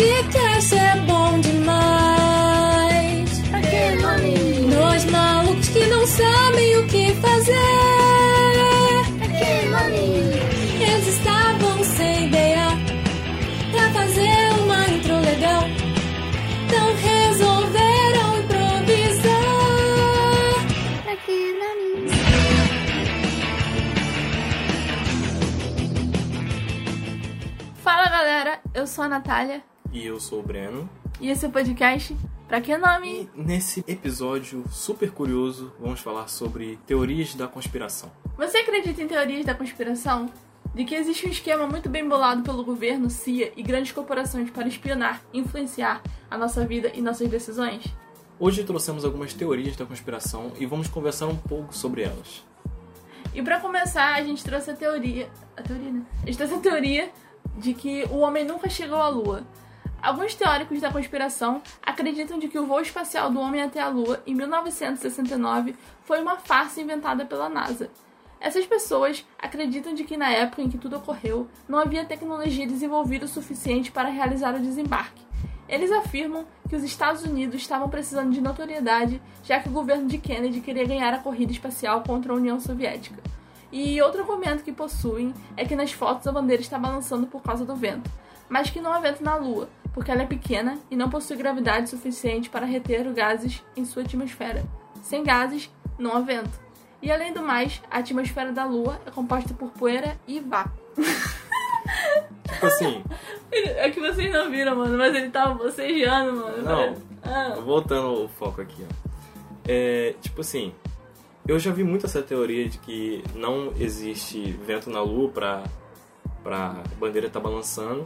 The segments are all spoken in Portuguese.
podcast é bom demais. Pra que nome? Dois malucos que não sabem o que fazer. Pra que nome? Eles estavam sem ideia pra fazer uma intro legal. Então resolveram improvisar. Pra que nome? Fala galera, eu sou a Natália E eu sou o Breno. e esse é o podcast Pra Que Nome? E nesse episódio super curioso, vamos falar sobre teorias da conspiração. Você acredita em teorias da conspiração? De que existe um esquema muito bem bolado pelo governo, CIA e grandes corporações para espionar e influenciar a nossa vida e nossas decisões? Hoje trouxemos algumas teorias da conspiração e vamos conversar um pouco sobre elas. E pra começar, a gente trouxe a teoria. A teoria, né? A gente trouxe a teoria de que o homem nunca chegou à Lua. Alguns teóricos da conspiração acreditam de que o voo espacial do homem até a Lua em 1969 foi uma farsa inventada pela NASA. Essas pessoas acreditam de que na época em que tudo ocorreu, não havia tecnologia desenvolvida o suficiente para realizar o desembarque. Eles afirmam que os Estados Unidos estavam precisando de notoriedade, já que o governo de Kennedy queria ganhar a corrida espacial contra a União Soviética. E outro argumento que possuem é que nas fotos a bandeira está balançando por causa do vento, mas que não há vento na Lua, porque ela é pequena e não possui gravidade suficiente para reter os gases em sua atmosfera. Sem gases, não há vento. E além do mais, a atmosfera da Lua é composta por poeira e vácuo. Tipo assim, É que vocês não viram, mano, mas ele tava bocejando, mano. Não. Ah. voltando o foco aqui, ó. É, tipo assim, eu já vi muito essa teoria de que não existe vento na lua pra, pra bandeira estar balançando,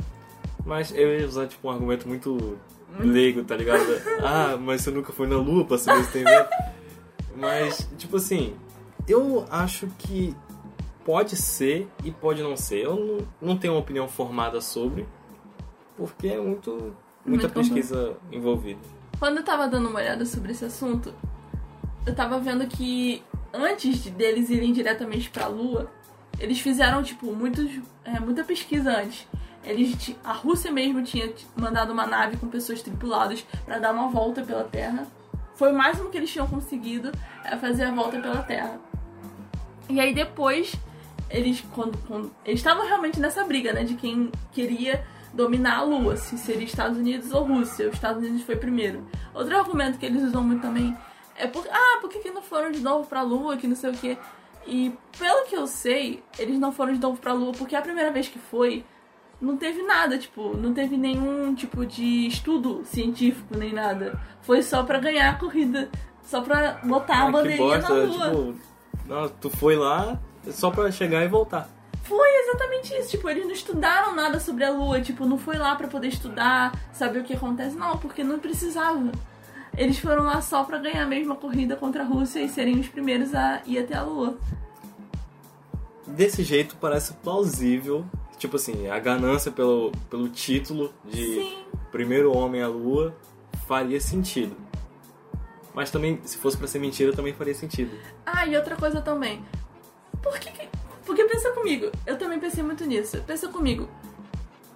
mas eu ia usar tipo um argumento muito leigo, tá ligado? Ah, mas você nunca foi na lua pra saber se tem vento. Mas, tipo assim, eu acho que pode ser e pode não ser. Eu não, não tenho uma opinião formada sobre, porque é muito, muita Muito pesquisa envolvida. Quando eu tava dando uma olhada sobre esse assunto, eu tava vendo que antes de deles irem diretamente pra Lua, eles fizeram, tipo, muitos, é, muita pesquisa antes. Eles, a Rússia mesmo tinha mandado uma nave com pessoas tripuladas pra dar uma volta pela Terra. Foi o máximo que eles tinham conseguido é fazer a volta pela Terra. E aí depois, eles quando, quando- eles estavam realmente nessa briga, né, de quem queria dominar a Lua, se seria Estados Unidos ou Rússia. Os Estados Unidos foi primeiro. Outro argumento que eles usam muito também é por, ah, por que, que não foram de novo pra Lua, que não sei o quê. E pelo que eu sei, eles não foram de novo pra Lua porque a primeira vez que foi, não teve nada, tipo, não teve nenhum tipo de estudo científico nem nada. Foi só pra ganhar a corrida, só pra botar a Ah, que bandeirinha na Lua. tipo, não, tu foi lá só pra chegar e voltar. Foi exatamente isso. Tipo, eles não estudaram nada sobre a Lua. Tipo, não foi lá pra poder estudar, saber o que acontece. Não, porque não precisava. Eles foram lá só pra ganhar a mesma corrida contra a Rússia e serem os primeiros a ir até a Lua. Desse jeito parece plausível, tipo assim, a ganância pelo, pelo título de Sim. primeiro homem à lua faria sentido. Mas também, se fosse pra ser mentira, também faria sentido. Ah, e outra coisa também. Por que, que. Porque pensa comigo, eu também pensei muito nisso. Pensa comigo.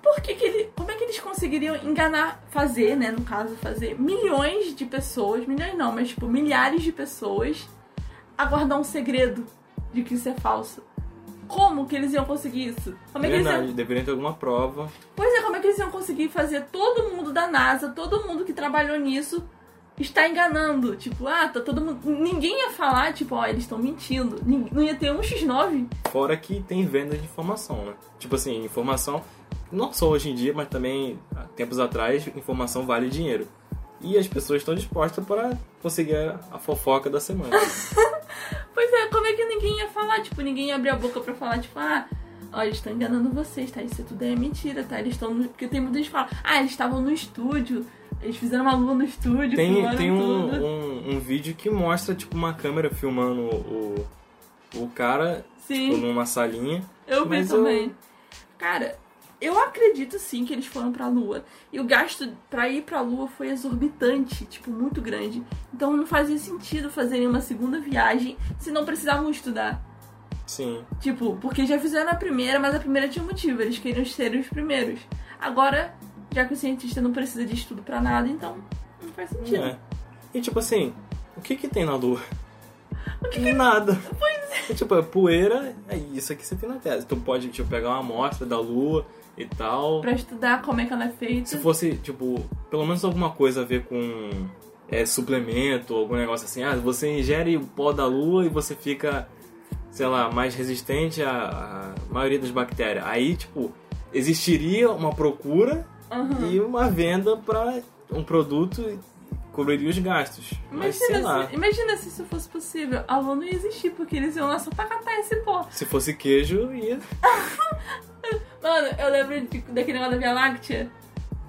Por que, que ele. Como é que eles conseguiriam enganar, fazer, né? No caso, fazer milhões de pessoas, milhões não, mas tipo, milhares de pessoas a guardar um segredo de que isso é falso? Como que eles iam conseguir isso? Como é que eles iam Verdade, deveria ter alguma prova. Pois é, como é que eles iam conseguir fazer todo mundo da NASA, todo mundo que trabalhou nisso, está enganando? Tipo, ah, tá todo mundo. Ninguém ia falar, tipo, ó, eles estão mentindo. Não ia ter um X9. Fora que tem venda de informação, né? Tipo assim, informação, não só hoje em dia, mas também há tempos atrás, informação vale dinheiro. E as pessoas estão dispostas para conseguir a fofoca da semana. Pois é, como é que ninguém ia falar? Tipo, ninguém ia abrir a boca pra falar, tipo, ah, ó, eles estão enganando vocês, tá? Isso tudo é mentira, tá? Eles estão. no- Porque tem muita gente que fala, ah, eles estavam no estúdio, eles fizeram uma lua no estúdio, Tem, tem um, um, um vídeo que mostra, tipo, uma câmera filmando o, o cara, Sim. tipo, numa salinha. Eu vi Mas eu- também. Cara, eu acredito sim que eles foram pra Lua. E o gasto pra ir pra Lua foi exorbitante, tipo, muito grande. Então não fazia sentido fazerem uma segunda viagem se não precisavam estudar. Sim. Tipo, porque já fizeram a primeira, mas a primeira tinha um motivo, eles queriam ser os primeiros. Agora, Já que o cientista não precisa de estudo pra nada, então não faz sentido. É. E tipo assim, o que que tem na Lua? Nada. Pois é. Tipo, é poeira, é isso aqui você tem na Terra. Tu pode, tipo, pegar uma amostra da Lua e tal. Pra estudar como é que ela é feita. Se fosse, tipo, pelo menos alguma coisa a ver com é, suplemento, algum negócio assim. Ah, você ingere o pó da Lua e você fica, sei lá, mais resistente à, à maioria das bactérias. Aí, tipo, existiria uma procura Aham. e uma venda para um produto cobriria os gastos. Mas. Imagina se, imagina se isso fosse possível. A Lua não ia existir, porque eles iam lá só pra catar esse pó. Se fosse queijo, ia. Mano, eu lembro de- daquele negócio da Via Láctea.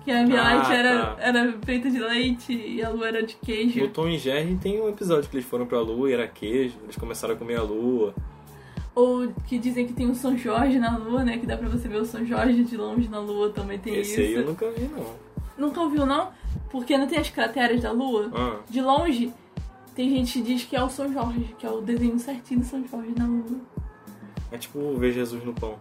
Que a Via Ah, Láctea era, tá. era feita de leite e a Lua era de queijo. No Tom e Jerry tem um episódio que eles foram pra Lua e era queijo, eles começaram a comer a Lua. Ou que dizem que tem um São Jorge na Lua, né? Que dá pra você ver o São Jorge de longe na Lua, também tem Esse isso. aí eu nunca vi, não. Nunca ouviu, não? Porque não tem as crateras da Lua? Ah, De longe, tem gente que diz que é o São Jorge, que é o desenho certinho do São Jorge na Lua. é tipo ver Jesus no pão.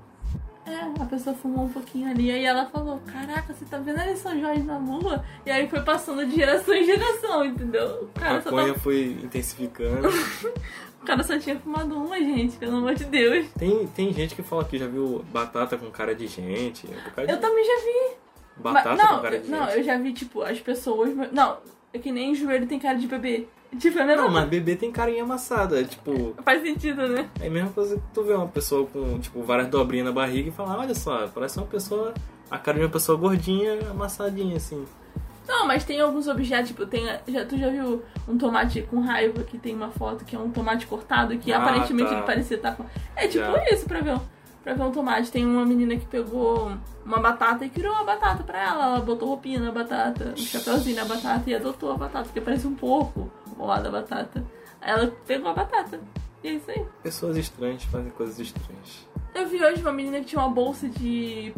É, a pessoa fumou um pouquinho ali, aí ela falou, caraca, você tá vendo ali São Jorge na Lua? E aí foi passando de geração em geração, entendeu? O A cara, só, maconha tava- foi intensificando. o cara só tinha fumado uma, gente, pelo amor de Deus. tem, tem gente que fala que já viu batata com cara de gente. um bocado de- Eu também já vi. Batata Mas- não, com cara de não, gente. eu já vi, tipo, as pessoas. Não, é que nem joelho tem cara de bebê. Tipo, é a mesma Não, mas bebê tem carinha amassada. Tipo, Faz sentido, né? é a mesma coisa que tu vê uma pessoa com, tipo, várias dobrinhas na barriga e falar, olha só, parece uma pessoa. A cara de uma pessoa gordinha, amassadinha, assim. Não, mas tem alguns objetos, tipo, tem. Já, tu já viu um tomate com raiva que tem uma foto que é um tomate cortado que Ah, aparentemente tá. ele parecia estar com. É tipo Já. isso pra ver, pra ver um tomate. Tem uma menina que pegou uma batata e criou uma batata pra ela. Ela botou roupinha na batata, um chapeuzinho na batata e adotou a batata, porque parece um porco ao lado da batata. Ela pegou a batata. E é isso aí. Pessoas estranhas fazem coisas estranhas. Eu vi hoje uma menina que tinha uma bolsa de.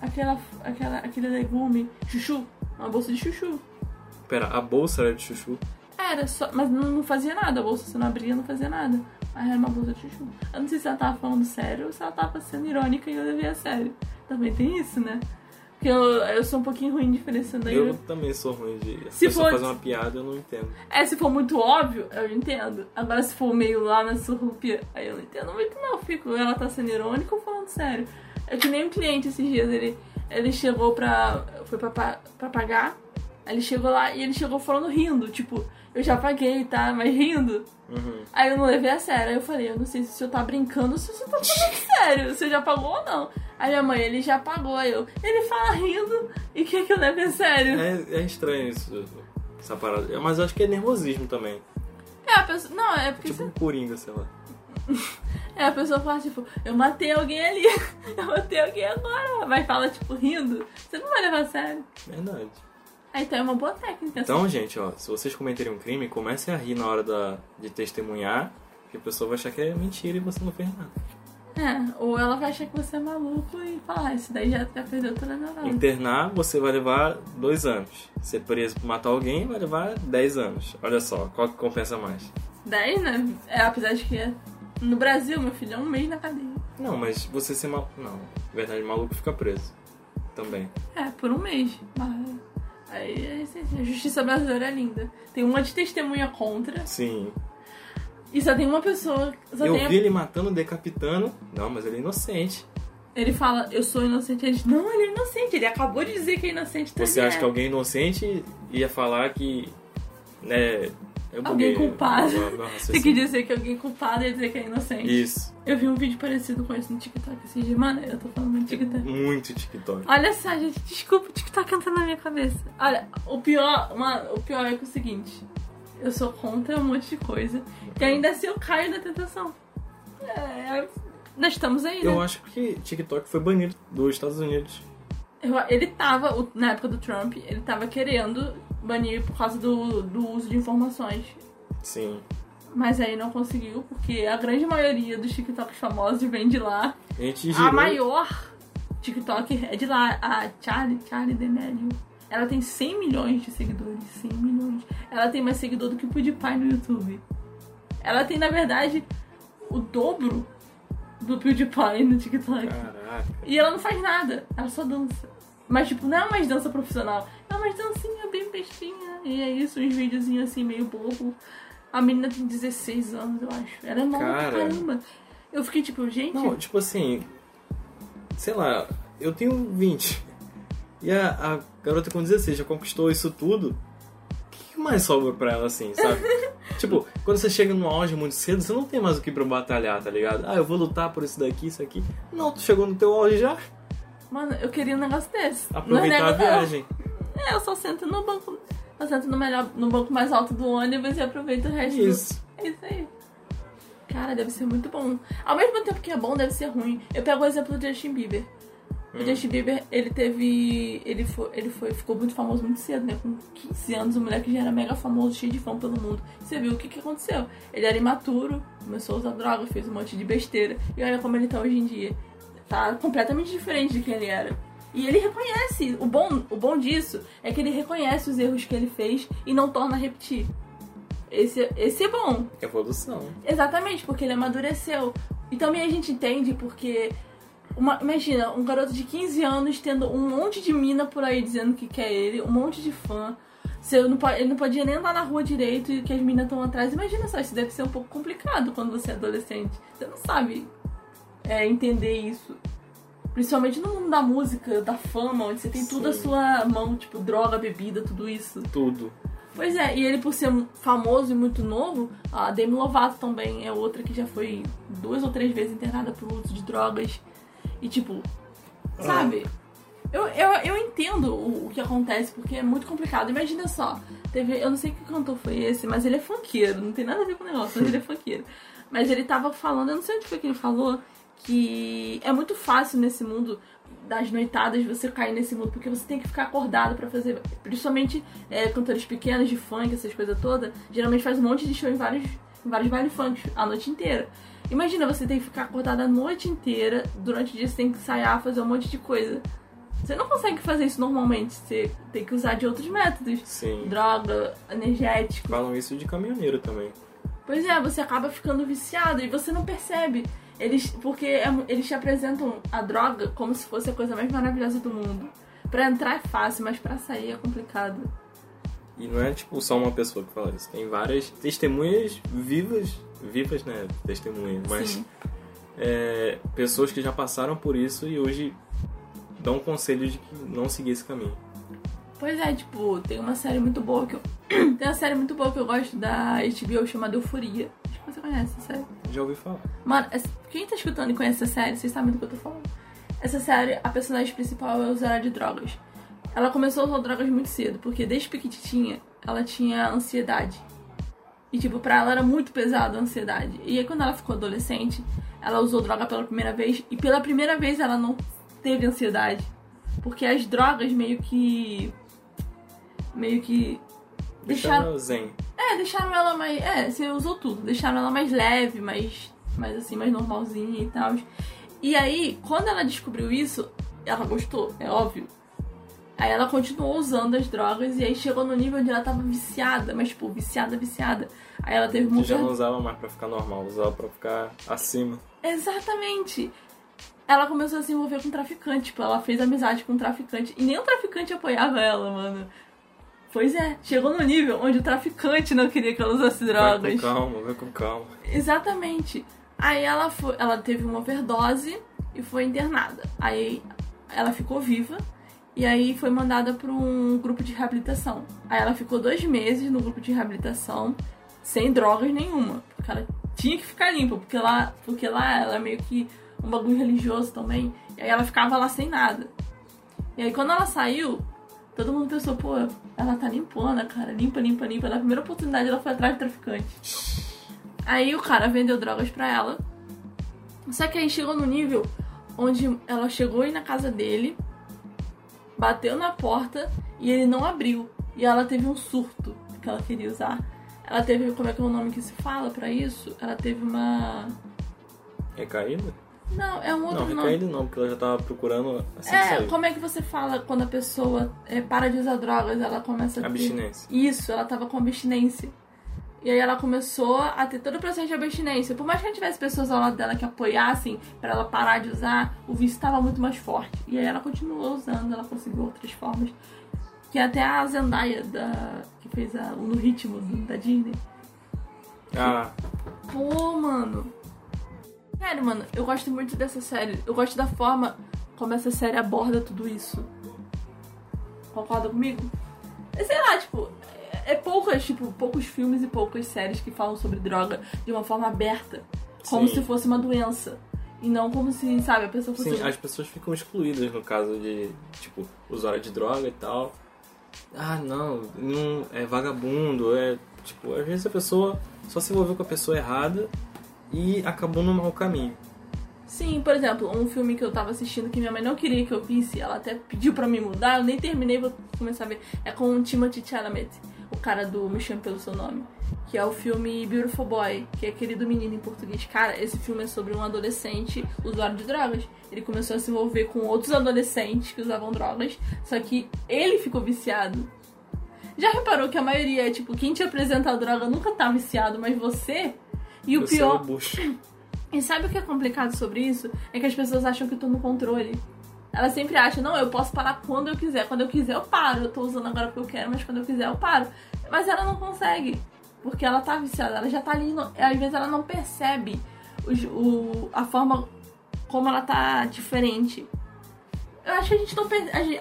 Aquela, aquela, aquele legume, chuchu. Uma bolsa de chuchu. Pera, a bolsa era de chuchu? Era só. Mas não, não fazia nada, a bolsa você não abria, não fazia nada. Aí era uma bolsa de chuchu. Eu não sei se ela tava falando sério ou se ela tava sendo irônica e eu levei a sério. Também tem isso, né? Porque eu, eu sou um pouquinho ruim diferenciando aí. Eu também sou ruim de. Se for- fazer uma piada, eu não entendo. É, se for muito óbvio, eu entendo. Agora, se for meio lá na surrupia, aí eu não entendo muito, não. Eu Fico, ela tá sendo irônica ou falando sério? É que nem um cliente esses dias, ele, ele chegou pra. Foi pra, pra pagar. Aí ele chegou lá e ele chegou falando rindo, tipo, eu já paguei, tá? Mas rindo. Uhum. Aí eu não levei a sério. Aí eu falei, eu não sei se o senhor tá brincando ou se o senhor tá falando sério. Você já pagou ou não? Aí minha mãe, ele já pagou. Aí eu, ele fala rindo e quer que eu leve a sério. É, é estranho isso, essa parada. Mas eu acho que é nervosismo também. É, a pessoa. Não, é porque. Tipo um coringa, sei lá. É, a pessoa fala, tipo, eu matei alguém ali, eu matei alguém agora, mas fala, tipo, rindo, você não vai levar a sério. Verdade. Aí então é uma boa técnica. Então, gente, ó, se vocês cometerem um crime, comecem a rir na hora da, de testemunhar, que a pessoa vai achar que é mentira e você não fez nada. É, ou ela vai achar que você é maluco e falar, ah, esse daí já, já perdeu toda a novela. Internar, você vai levar dois anos. Ser preso por matar alguém, vai levar dez anos. Olha só, qual que compensa mais? 10, né? É, apesar de que é- no Brasil, meu filho, é um mês na cadeia. Não, mas você ser maluco. Não, na verdade, maluco fica preso. Também. É, por um mês. Mas- Aí é aí. a justiça brasileira é linda. Tem uma de testemunha contra Sim. e só tem uma pessoa. Só Eu tem a- vi ele matando, decapitando. Não, mas ele é inocente. Ele fala, eu sou inocente. Ele diz, não, ele é inocente. Ele acabou de dizer que é inocente também. Você acha que alguém inocente ia falar que. Né. Eu Alguém buguei culpado. Tem que dizer que alguém culpado e dizer que é inocente. Isso. Eu vi um vídeo parecido com esse no TikTok esse dia. Mano, eu tô falando muito TikTok. Muito TikTok. Olha só, gente, desculpa, o TikTok entrou na minha cabeça. Olha, o pior, mano, o pior é que é o seguinte. Eu sou contra um monte de coisa. E ainda assim eu caio na tentação. É, nós estamos aí, né? Eu acho que TikTok foi banido dos Estados Unidos. Eu- ele tava, na época do Trump, ele tava querendo banir por causa do, do uso de informações. Sim. Mas aí não conseguiu, porque a grande maioria dos TikToks famosos vem de lá. A gente A girou. maior TikTok é de lá, a Charlie, Charlie D'Amelio. Ela tem 100 milhões de seguidores, 100 milhões. Ela tem mais seguidor do que o PewDiePie no YouTube. Ela tem, na verdade, o dobro do PewDiePie no TikTok. Caraca. E ela não faz nada, ela só dança. Mas, tipo, não é mais dança profissional. É uma dancinha bem bestinha. E é isso, uns videozinhos assim, meio bobo. A menina tem 16 anos, eu acho. Ela é nova pra Cara. caramba. Eu fiquei tipo, gente. Não, tipo assim, sei lá, eu tenho 20. E a, a garota com 16 já conquistou isso tudo. O que mais sobra pra ela assim, sabe? tipo, quando você chega no auge muito cedo, você não tem mais o que pra batalhar, tá ligado? Ah, eu vou lutar por isso daqui, isso aqui. Não, tu chegou no teu auge já. Mano, eu queria um negócio desse. Aproveitar Não a é negócio- viagem. É, eu só sento no banco. Eu sento no, melhor, no banco mais alto do ônibus e aproveito o resto Isso. do. É isso aí. Cara, deve ser muito bom. Ao mesmo tempo que é bom, deve ser ruim. Eu pego o exemplo do Justin Bieber. O Hum. Justin Bieber, ele teve. Ele foi, ele foi, ficou muito famoso muito cedo, né? Com 15 anos, o moleque já era mega famoso, cheio de fã pelo mundo. Você viu o que, que aconteceu? Ele era imaturo, começou a usar droga, fez um monte de besteira. E olha como ele tá hoje em dia. Tá completamente diferente de quem ele era. E ele reconhece. O bom, o bom disso é que ele reconhece os erros que ele fez e não torna a repetir. Esse, esse é bom. Evolução. Exatamente, porque ele amadureceu. E também a gente entende porque. uma- imagina, um garoto de 15 anos tendo um monte de mina por aí dizendo que quer ele, um monte de fã. Você não ele não podia nem andar na rua direito e que as minas estão atrás. Imagina só, isso deve ser um pouco complicado quando você é adolescente. Você não sabe é, entender isso. Principalmente no mundo da música, da fama, onde você tem tudo à Sim. sua mão, tipo droga, bebida, tudo isso. Tudo. Pois é, e ele por ser famoso e muito novo, a Demi Lovato também é outra que já foi duas ou três vezes internada por uso de drogas. E tipo, sabe? Eu, eu, eu entendo o, o que acontece, porque é muito complicado. Imagina só, teve. Eu não sei que cantor foi esse, mas ele é funkeiro, não tem nada a ver com o negócio, mas ele é funkeiro. Mas ele tava falando, eu não sei onde foi que ele falou, que é muito fácil nesse mundo das noitadas você cair nesse mundo, porque você tem que ficar acordado pra fazer. Principalmente é, cantores pequenos de funk, essas coisas todas, geralmente faz um monte de show em vários, em vários baile funk a noite inteira. Imagina você tem que ficar acordado a noite inteira, durante o dia você tem que ensaiar, fazer um monte de coisa. Você não consegue fazer isso normalmente, você tem que usar de outros métodos. Sim. Droga, energético. Falam isso de caminhoneiro também. Pois é, você acaba ficando viciado e você não percebe. Eles, porque é eles te apresentam a droga como se fosse a coisa mais maravilhosa do mundo. Pra entrar é fácil, mas pra sair é complicado. E não é tipo só uma pessoa que fala isso. Tem várias testemunhas vivas, vivas, né? Testemunhas, mas é, pessoas que já passaram por isso e hoje dão conselho de que não seguir esse caminho. Pois é, tipo, tem uma série muito boa que eu. tem uma série muito boa que eu gosto da HBO chamada Euforia. Acho que você conhece essa série. Já ouvi falar. Mano, quem tá escutando e conhece essa série, vocês sabem do que eu tô falando. Essa série, a personagem principal é usuária de drogas. Ela começou a usar drogas muito cedo, porque desde pequitinha ela tinha ansiedade. E, tipo, pra ela era muito pesado a ansiedade. E aí, quando ela ficou adolescente, ela usou droga pela primeira vez. E pela primeira vez ela não teve ansiedade. Porque as drogas meio que. meio que. deixaram. Zen. É, deixaram ela mais. É, você usou tudo. Deixaram ela mais leve, mais. mais assim, mais normalzinha e tal. E aí, quando ela descobriu isso, ela gostou, é óbvio. Aí ela continuou usando as drogas e aí chegou no nível onde ela tava viciada, mas tipo, viciada, viciada. Aí ela teve muito. já não usava mais pra ficar normal, usava pra ficar acima. Exatamente. Ela começou a se envolver com traficante, tipo, ela fez amizade com um traficante. E nem o traficante apoiava ela, mano. Pois é, chegou no nível onde o traficante não queria que ela usasse Vai drogas. com calma, vai com calma. Exatamente. Aí ela foi, ela teve uma overdose e foi internada. Aí ela ficou viva e aí foi mandada para um grupo de reabilitação. Aí ela ficou dois meses no grupo de reabilitação sem drogas nenhuma, porque ela tinha que ficar limpa, porque lá, porque lá ela é meio que um bagulho religioso também. E aí ela ficava lá sem nada. E aí quando ela saiu, todo mundo pensou, pô, ela tá limpona, cara, limpa, limpa, limpa. Na primeira oportunidade ela foi atrás do traficante. Aí o cara vendeu drogas pra ela. Só que aí chegou no nível onde ela chegou aí na casa dele, bateu na porta e ele não abriu. E ela teve um surto que ela queria usar. Ela teve, como é que é o nome que se fala pra isso? Ela teve uma. Recaída? Não, é um outro Não, nome. recaída não, porque ela já tava procurando assim É, como é que você fala quando a pessoa é, para de usar drogas, ela começa a ter... Abstinência. Isso, ela tava com abstinência. E aí ela começou a ter todo o processo de abstinência. Por mais que não tivesse pessoas ao lado dela que apoiassem para ela parar de usar, o vício estava muito mais forte. E aí ela continuou usando, ela conseguiu outras formas. Que até a Zendaya, da, que fez a, o No Ritmo da Disney. Ah, Pô, mano. Sério, mano, eu gosto muito dessa série. Eu gosto da forma como essa série aborda tudo isso. Concorda comigo? É, Sei lá, tipo, é, é poucas, tipo, poucos filmes e poucas séries que falam sobre droga de uma forma aberta. Como Sim. se fosse uma doença. E não como se, sabe, a pessoa fosse. sim, as pessoas ficam excluídas no caso de, tipo, usuário de droga e tal. Ah, não, não é vagabundo, é, tipo, às vezes a pessoa só se envolveu com a pessoa errada e acabou no mau caminho. Sim, por exemplo, um filme que eu tava assistindo que minha mãe não queria que eu visse, ela até pediu pra me mudar, eu nem terminei, vou começar a ver. É com o Timothy Chalamet, o cara do Me Chame Pelo Seu Nome, que é o filme Beautiful Boy, que é aquele do menino em português. Cara, esse filme é sobre um adolescente usuário de drogas. Ele começou a se envolver com outros adolescentes que usavam drogas, só que ele ficou viciado. Já reparou que a maioria é tipo, quem te apresenta a droga nunca tá viciado, mas você? E o pior. o. E sabe o que é complicado sobre isso? É que as pessoas acham que eu tô no controle. Elas sempre acham, não, eu posso parar quando eu quiser. Quando eu quiser, eu paro. Eu tô usando agora porque eu quero, mas quando eu quiser, eu paro. Mas ela não consegue. Porque ela tá viciada, ela já tá ali. No... Às vezes ela não percebe os- o, a forma como ela tá diferente. Eu acho que a gente não.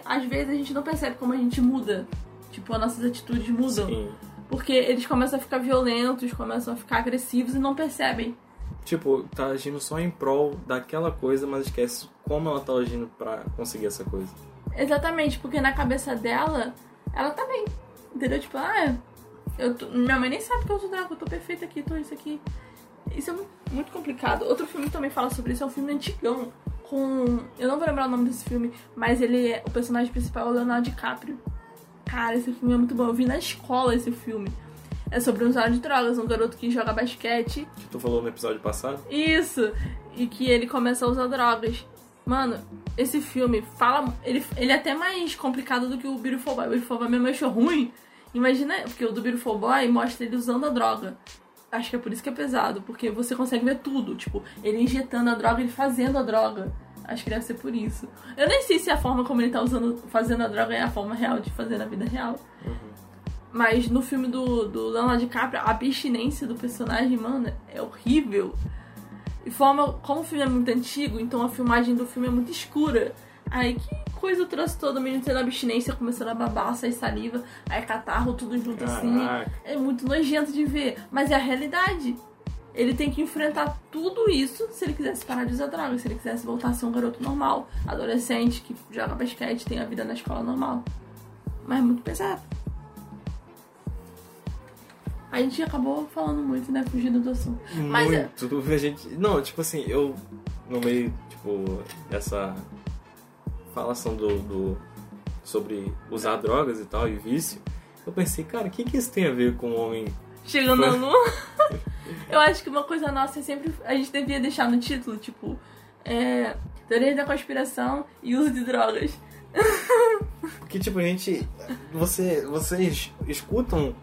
Às vezes a gente não percebe como a gente muda. Tipo, as nossas atitudes mudam. Sim. Porque eles começam a ficar violentos, começam a ficar agressivos e não percebem. Tipo, tá agindo só em prol daquela coisa, mas esquece como ela tá agindo pra conseguir essa coisa. Exatamente, porque na cabeça dela, ela tá bem. Entendeu? Tipo, ah, eu tô- minha mãe nem sabe que eu uso droga, eu tô perfeita aqui, tô isso aqui. Isso é mu- muito complicado. Outro filme que também fala sobre isso é um filme antigão. Com. Eu não vou lembrar o nome desse filme, mas ele é. O personagem principal é o Leonardo DiCaprio. Cara, esse filme é muito bom. Eu vi na escola esse filme. É sobre um usuário de drogas, um garoto que joga basquete Que tu falou no episódio passado? isso! E que ele começa a usar drogas. Mano, esse filme fala. Ele, ele é até mais complicado do que o Beautiful Boy. O Beautiful Boy mesmo achou ruim. Imagina, porque o do Beautiful Boy mostra ele usando a droga. Acho que é por isso que é pesado, porque você consegue ver tudo. Tipo, ele injetando a droga, ele fazendo a droga. Acho que deve ser por isso. Eu nem sei se a forma como ele tá usando, fazendo a droga é a forma real de fazer na vida real. Mas no filme do, do Leonardo DiCaprio, a abstinência do personagem, mano, é horrível. E forma, como o filme é muito antigo, então a filmagem do filme é muito escura. Aí que coisa trouxe todo o menino tendo abstinência, começando a babar, sair saliva, aí catarro, tudo junto assim. Caraca. É muito nojento de ver, mas é a realidade. Ele tem que enfrentar tudo isso se ele quisesse parar de usar droga, se ele quisesse voltar a ser um garoto normal, adolescente, que joga basquete, tem a vida na escola normal. Mas é muito pesado. A gente acabou falando muito, né? Fugindo do assunto. Mas é- Muito. A gente. Não, tipo assim, eu. No meio, tipo, dessa falação do, do. sobre usar drogas e tal, e vício, eu pensei, cara, o que, que isso tem a ver com o homem. Chegando na lua. Eu acho que uma coisa nossa é sempre. A gente devia deixar no título, tipo. É. Teoria da conspiração e uso de drogas. Porque, tipo, a gente. Você, vocês escutam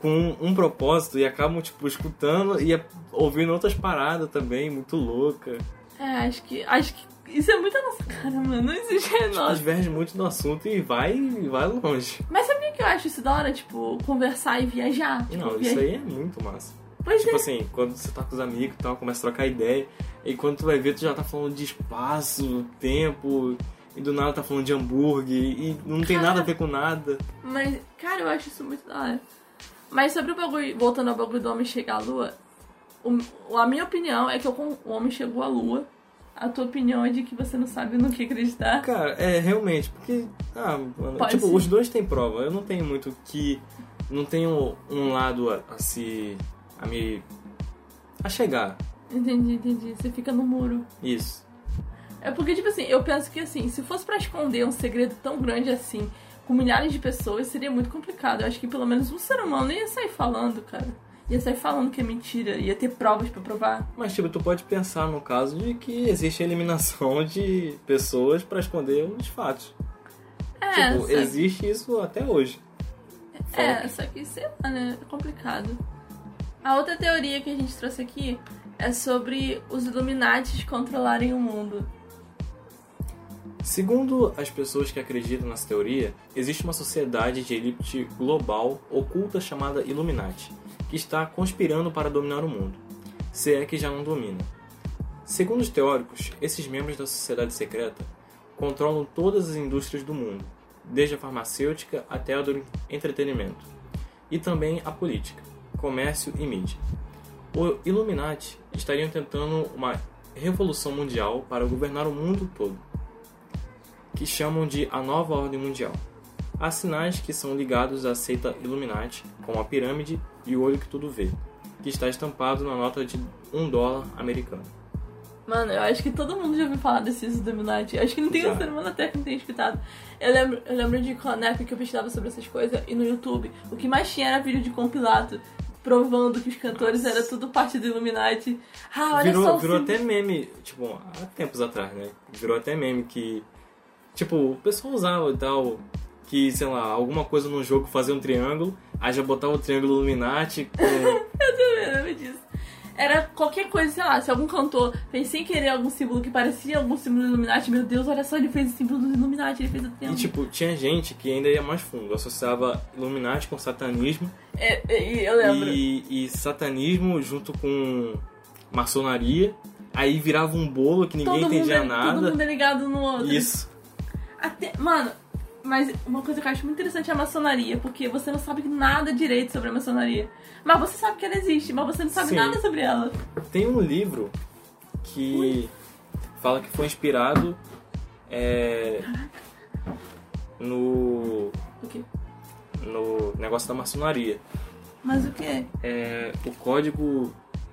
com um propósito e acabam, tipo, escutando e ouvindo outras paradas também, muito louca. É, acho que. Acho que. Isso é muito a nossa cara, mano. Já é Tipo, nosso. diverge muito do assunto e vai, vai longe. Mas sabe o que eu acho isso da hora? Tipo, conversar e viajar. Tipo, Não, isso aí é muito massa. Pois Tipo é. assim, quando você tá com os amigos e tal, começa a trocar ideia, e quando tu vai ver, tu já tá falando de espaço, tempo, e do nada tá falando de hambúrguer, e não tem nada a ver com nada. Mas, cara, eu acho isso muito da hora. Mas sobre o bagulho, voltando ao bagulho do homem chegar à lua, o- a minha opinião é que o o homem chegou à lua. A tua opinião é de que você não sabe no que acreditar. Cara, é realmente, porque. Ah, mano, tipo, ser. os dois têm prova. Eu não tenho muito que. Não tenho um lado a, a se. a me. a chegar. Entendi, entendi. Você fica no muro. Isso. É porque, tipo assim, eu penso que assim, se fosse pra esconder um segredo tão grande assim, com milhares de pessoas, seria muito complicado. Eu acho que pelo menos um ser humano ia sair falando, cara. Ia sair falando que é mentira, ia ter provas pra provar. Mas, tipo, tu pode pensar no caso de que existe a eliminação de pessoas pra esconder os fatos. É, tipo, existe isso até hoje. é, só que sei lá, né? É complicado. A outra teoria que a gente trouxe aqui é sobre os Illuminati controlarem o mundo. Segundo as pessoas que acreditam nessa teoria, existe uma sociedade de elite global oculta chamada Illuminati, que está conspirando para dominar o mundo, se é que já não domina. Segundo os teóricos, esses membros da sociedade secreta controlam todas as indústrias do mundo, desde a farmacêutica até do entretenimento, e também a política, comércio e mídia. O Illuminati estariam tentando uma revolução mundial para governar o mundo todo que chamam de a Nova Ordem Mundial. Há sinais que são ligados à seita Illuminati, como a pirâmide e o olho que tudo vê, que está estampado na nota de um dólar americano. Mano, eu acho que todo mundo já ouviu falar desses Illuminati. Acho que não tem um ser humano até que não tenha escutado. Eu lembro, eu lembro de quando, na época que eu pesquisava sobre essas coisas e no YouTube, o que mais tinha era vídeo de compilado provando que os cantores era tudo parte do Illuminati. Ah, olha virou só virou até meme, tipo, há tempos atrás, né? Virou até meme que, tipo, o pessoal usava e tal, que, sei lá, alguma coisa no jogo fazia um triângulo, aí já botava o triângulo Illuminati com... Eu lembro disso. Era qualquer coisa, sei lá, se algum cantor fez sem querer algum símbolo que parecia algum símbolo do Illuminati, meu Deus, olha só, ele fez o símbolo do Illuminati, ele fez o E, triângulo. tipo, tinha gente que ainda ia mais fundo, associava Illuminati com satanismo É, é, eu lembro. e, e satanismo junto com maçonaria, aí virava um bolo que ninguém todo entendia é, nada. todo mundo é ligado no outro. Isso. Até, mano, mas uma coisa que eu acho muito interessante é a maçonaria, porque você não sabe nada direito sobre a maçonaria. Mas você sabe que ela existe, mas você não sabe Sim. nada sobre ela. Tem um livro que fala que foi inspirado é, no, O quê? no negócio da maçonaria. Mas o quê? É, o código.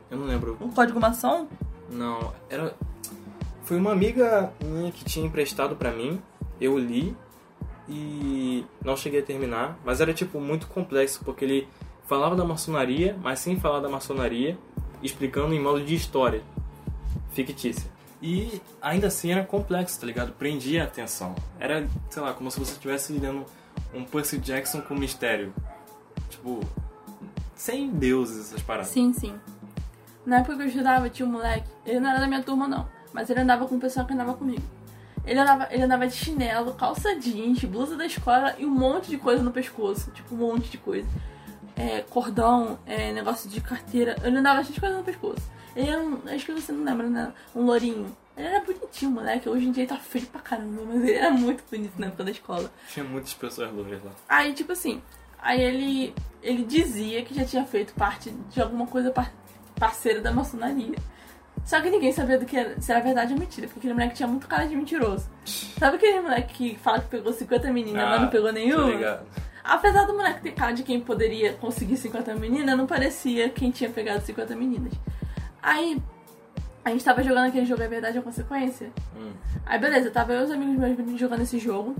Eu não lembro. Um código maçom? Não, era. Foi uma amiga minha que tinha emprestado pra mim. Eu li e não cheguei a terminar, mas era tipo muito complexo porque ele falava da maçonaria, mas sem falar da maçonaria, explicando em modo de história fictícia. E ainda assim era complexo, tá ligado? Prendia a atenção. Era, sei lá, como se você estivesse lendo um Percy Jackson com mistério. Tipo, sem deuses essas paradas. Sim, sim. Na época que eu estudava, tinha um moleque, ele não era da minha turma não, mas ele andava com o pessoal que andava comigo. Ele andava, ele andava de chinelo, calça jeans, blusa da escola e um monte de coisa no pescoço. Tipo, um monte de coisa. É, cordão, é, negócio de carteira. Ele andava cheio de coisa no pescoço. Ele era um. Acho que você não lembra, né? Um lourinho. Ele era bonitinho, moleque. Hoje em dia ele tá feio pra caramba, mas ele era muito bonito na época da escola. Tinha muitas pessoas louras lá. Aí, tipo assim, aí ele, ele dizia que já tinha feito parte de alguma coisa par parceira da maçonaria. Só que ninguém sabia do que era, se era verdade ou mentira, porque aquele moleque tinha muito cara de mentiroso. Sabe aquele moleque que fala que pegou 50 meninas, mas não pegou Tô nenhuma? ligado. Apesar do moleque ter cara de quem poderia conseguir 50 meninas, não parecia quem tinha pegado 50 meninas. Aí, a gente tava jogando aquele jogo É Verdade ou Consequência. Hum. Aí, beleza, tava eu e os amigos meus jogando esse jogo.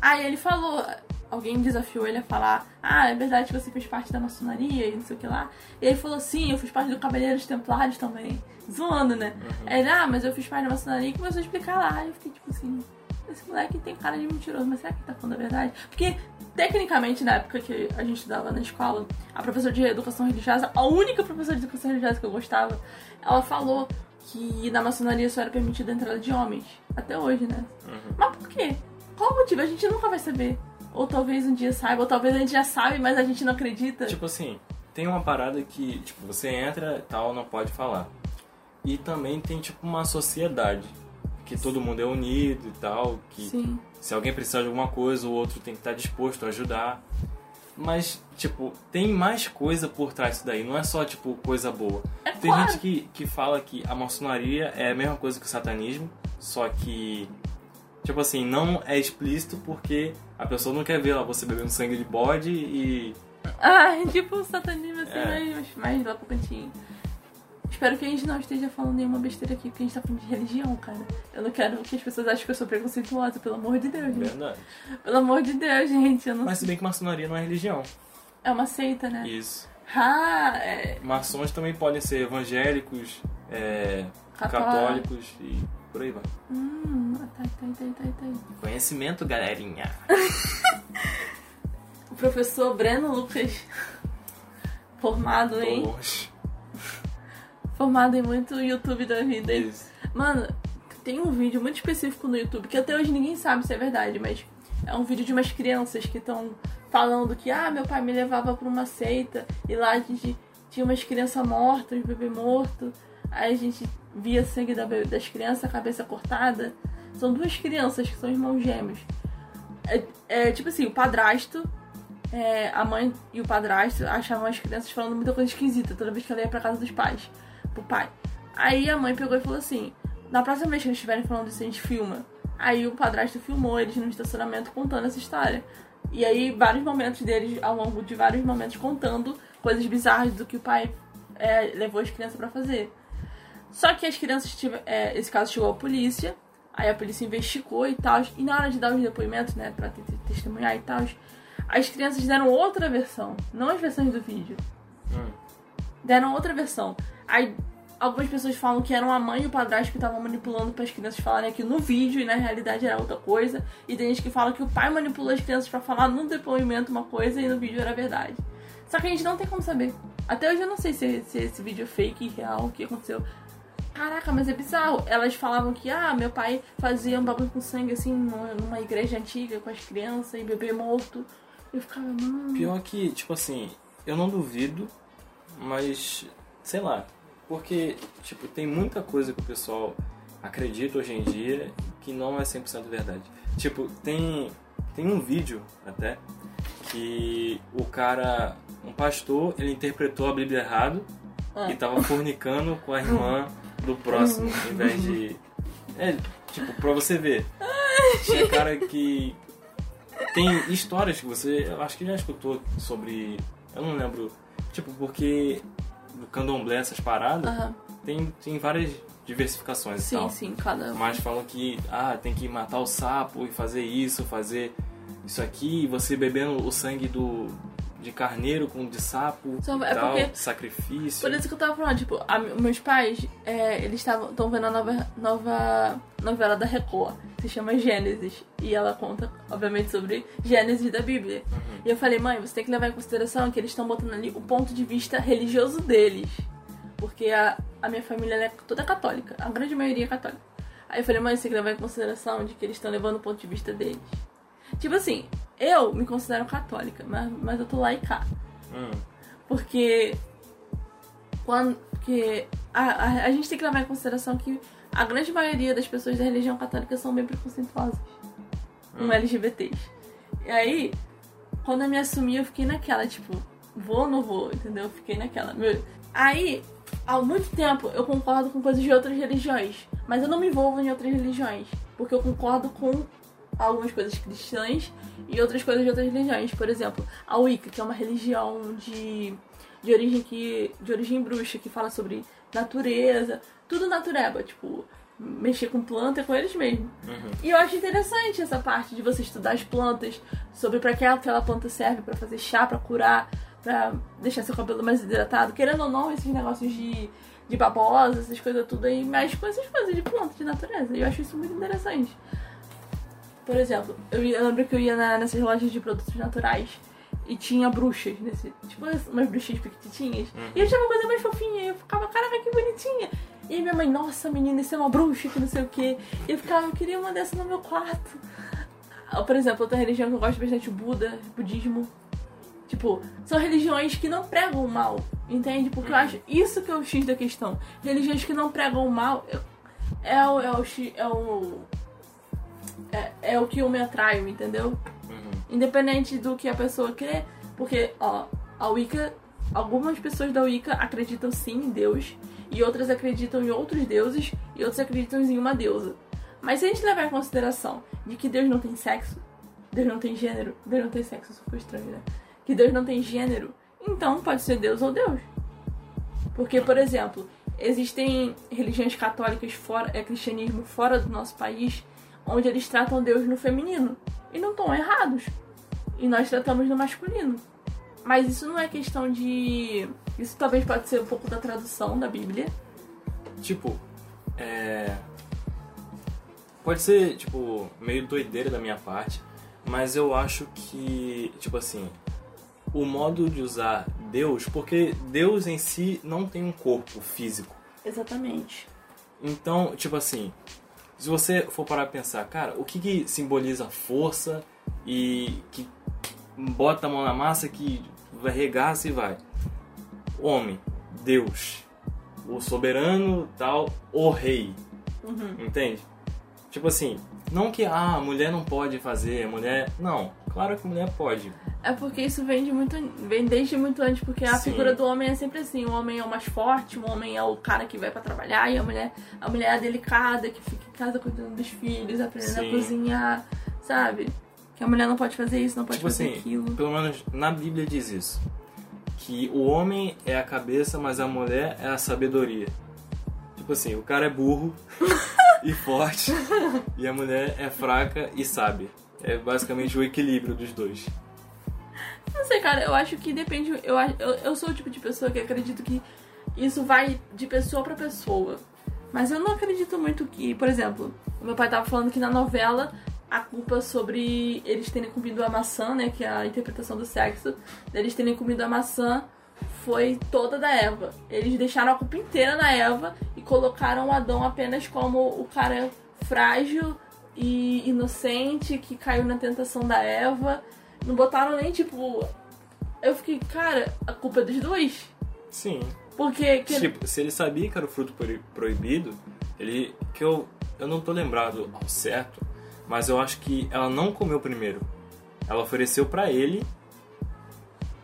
Aí ele falou, alguém desafiou ele a falar: Ah, é verdade que você fez parte da maçonaria e não sei o que lá. E ele falou: Sim, eu fiz parte do Cavaleiros Templários também. Zoando, né? Aí ele: Ah, mas eu fiz parte da maçonaria e começou a explicar lá. Aí eu fiquei tipo assim: Esse moleque tem cara de mentiroso, mas será que ele tá falando a verdade? Porque, tecnicamente, na época que a gente estudava na escola, a professora de educação religiosa, a única professora de educação religiosa que eu gostava, ela falou que na maçonaria só era permitida a entrada de homens. Até hoje, né? Mas por quê? Qual o motivo? A gente nunca vai saber. Ou talvez um dia saiba, ou talvez a gente já sabe, mas a gente não acredita. Tipo assim, tem uma parada que, tipo, você entra e tal, não pode falar. E também tem, tipo, uma sociedade. Que todo mundo é unido e tal. Que Sim. se alguém precisar de alguma coisa, o outro tem que estar disposto a ajudar. Mas, tipo, tem mais coisa por trás disso daí. Não é só, tipo, coisa boa. É Tem claro. gente que, que fala que a maçonaria é a mesma coisa que o satanismo, só que, tipo assim, não é explícito porque a pessoa não quer ver lá você bebendo sangue de bode e. Ah, tipo o satanismo assim, É. mais, mais lá pro cantinho. Espero que a gente não esteja falando nenhuma besteira aqui, porque a gente tá falando de religião, cara. Eu não quero que as pessoas achem que eu sou preconceituosa, pelo amor de Deus, gente. Verdade. Pelo amor de Deus, gente. Eu não... Mas se bem que maçonaria não é religião. É uma seita, né? Isso. Ah, é. Maçons também podem ser evangélicos, é. Católicos e por aí vai. Hum, tá, tá, tá, tá, tá. Conhecimento, galerinha. O professor Breno Lucas formado em. Formado em muito YouTube da vida. Isso. Mano, tem um vídeo muito específico no YouTube que até hoje ninguém sabe se é verdade, mas é um vídeo de umas crianças que estão falando que, ah, meu pai me levava pra uma seita e lá a gente tinha umas crianças mortas, um bebê morto, aí a gente via sangue das crianças, a cabeça cortada. São duas crianças que são irmãos gêmeos. É, é, tipo assim, o padrasto, é, a mãe e o padrasto achavam as crianças falando muita coisa esquisita toda vez que ela ia pra casa dos pais, pro pai. Aí a mãe pegou e falou assim: na próxima vez que eles estiverem falando isso, a gente filma. Aí o padrasto filmou eles no estacionamento contando essa história. E aí, vários momentos deles, ao longo de vários momentos, contando coisas bizarras do que o pai é, levou as crianças pra fazer. Só que as crianças tiveram. É, esse caso chegou à polícia, aí a polícia investigou e tal. E na hora de dar os depoimentos, né, pra te- te- testemunhar e tal, as crianças deram outra versão, não as versões do vídeo. Hum. Deram outra versão. Aí algumas pessoas falam que eram a mãe e o padrasto que estavam manipulando para as crianças falarem aquilo no vídeo e na realidade era outra coisa. E tem gente que fala que o pai manipulou as crianças para falar no depoimento uma coisa e no vídeo era verdade. Só que a gente não tem como saber. Até hoje eu não sei se, se esse vídeo é fake, real, o que aconteceu. Caraca, mas é bizarro. Elas falavam que, ah, meu pai fazia um bagulho com sangue assim numa igreja antiga com as crianças e bebê morto. Eu ficava, mano. Pior que, tipo assim, eu não duvido, mas sei lá. Porque, tipo, tem muita coisa que o pessoal acredita hoje em dia que não é 100% verdade. Tipo, tem, tem um vídeo até que o cara, um pastor, ele interpretou a Bíblia errado Ah. e tava fornicando com a irmã do próximo, em vez de. É, tipo, pra você ver. Tinha cara que. Tem histórias que você. Eu acho que já escutou sobre. Eu não lembro. Tipo, porque no candomblé, essas paradas, tem, tem várias diversificações e Sim, tal. sim, cada. Mas falam que ah, tem que matar o sapo e fazer isso, fazer isso aqui, e você bebendo o sangue do de carneiro com de sapo Só- é tal, porque- sacrifício. Por isso que eu tava falando, tipo, a- meus pais, é, eles estão vendo a nova, nova novela da Record, que se chama Gênesis. E ela conta, obviamente, sobre Gênesis da Bíblia. E eu falei, mãe, você tem que levar em consideração que eles estão botando ali o ponto de vista religioso deles. Porque a, a minha família é toda católica, a grande maioria é católica. Aí eu falei, mãe, você tem que levar em consideração de que eles estão levando o ponto de vista deles. Tipo assim, eu me considero católica, mas, mas eu tô lá e cá. Hum, Porque quando que a, a, a gente tem que levar em consideração que a grande maioria das pessoas da religião católica são bem preconceituosas com LGBTs. E aí, quando eu me assumi, eu fiquei naquela, tipo, vou ou não vou, entendeu? Eu fiquei naquela. Meu- Aí, há muito tempo, eu concordo com coisas de outras religiões, mas eu não me envolvo em outras religiões, porque eu concordo com algumas coisas cristãs e outras coisas de outras religiões. Por exemplo, a Wicca, que é uma religião de, de origem que de origem bruxa, que fala sobre natureza, tudo natureba, tipo, mexer com planta é com eles mesmo. E eu acho interessante essa parte de você estudar as plantas, sobre pra que aquela planta serve, pra fazer chá, pra curar, pra deixar seu cabelo mais hidratado. Querendo ou não, esses negócios de, de babosa, essas coisas tudo aí, mexe com essas coisas de planta, de natureza. E eu acho isso muito interessante. Por exemplo, eu, eu lembro que eu ia na- nessas lojas de produtos naturais e tinha bruxas, nesse, tipo umas umas bruxinhas pequititinhas. E eu achava a coisa mais fofinha. E eu ficava, caraca, que bonitinha. E aí minha mãe, nossa menina, isso é uma bruxa, que não sei o quê. E eu ficava, eu queria uma dessa no meu quarto. Ah, Por exemplo, outra religião que eu gosto bastante, Buda, budismo. Tipo, são religiões que não pregam o mal, entende? Porque eu acho isso que é o X da questão. Religiões que não pregam o mal é o, é o, X- é o é, é o que eu me atraio, entendeu? uhum. Independente do que a pessoa crê, porque, ó, a Wicca, algumas pessoas da Wicca acreditam sim em Deus, e outras acreditam em outros deuses, e outras acreditam em uma deusa. Mas se a gente levar em consideração de que Deus não tem sexo, Deus não tem gênero, Deus não tem sexo, isso ficou estranho, né? Que Deus não tem gênero, então pode ser Deus ou Deus. Porque, por exemplo, existem religiões católicas fora, é cristianismo fora do nosso país, onde eles tratam Deus no feminino. E não estão errados. E nós tratamos no masculino. Mas isso não é questão de. Isso talvez pode ser um pouco da tradução da Bíblia. Tipo, é. Pode ser, tipo, meio doideira da minha parte, mas eu acho que, tipo assim, o modo de usar Deus porque Deus em si não tem um corpo físico. Exatamente. Então, tipo assim, se você for parar pra pensar, cara, o que, que simboliza força e que bota a mão na massa que vai regaça e vai? Homem, Deus, o soberano tal, o rei. Entende? Tipo assim, não que ah, a mulher não pode fazer, a mulher. Não, claro que a mulher pode. É porque isso vem, de muito, vem desde muito antes, porque a Sim. figura do homem é sempre assim, o homem é o mais forte, o homem é o cara que vai pra trabalhar, e a mulher, a mulher é a delicada, que fica em casa cuidando dos filhos, aprendendo a Sim. cozinhar, sabe? Que a mulher não pode fazer isso, não pode tipo fazer assim, aquilo. pelo menos na Bíblia diz isso. Que o homem é a cabeça, mas a mulher é a sabedoria. Tipo assim, o cara é burro e forte, e a mulher é fraca e sábia. É basicamente o equilíbrio dos dois. Não sei, cara, eu acho que depende. Eu, eu, eu sou o tipo de pessoa que acredito que isso vai de pessoa pra pessoa. Mas eu não acredito muito que, por exemplo, meu pai tava falando que na novela a culpa sobre eles terem comido a maçã, né? Que é a interpretação do sexo, deles terem comido a maçã foi toda da Eva. Eles deixaram a culpa inteira na Eva e colocaram o Adão apenas como o cara frágil e inocente que caiu na tentação da Eva. Não botaram nem tipo. Eu fiquei, cara, a culpa é dos dois. Sim. Porque. que- Tipo, se ele sabia que era o fruto pro- proibido, ele. que eu. Eu não tô lembrado ao certo, mas eu acho que ela não comeu primeiro. Ela ofereceu pra ele.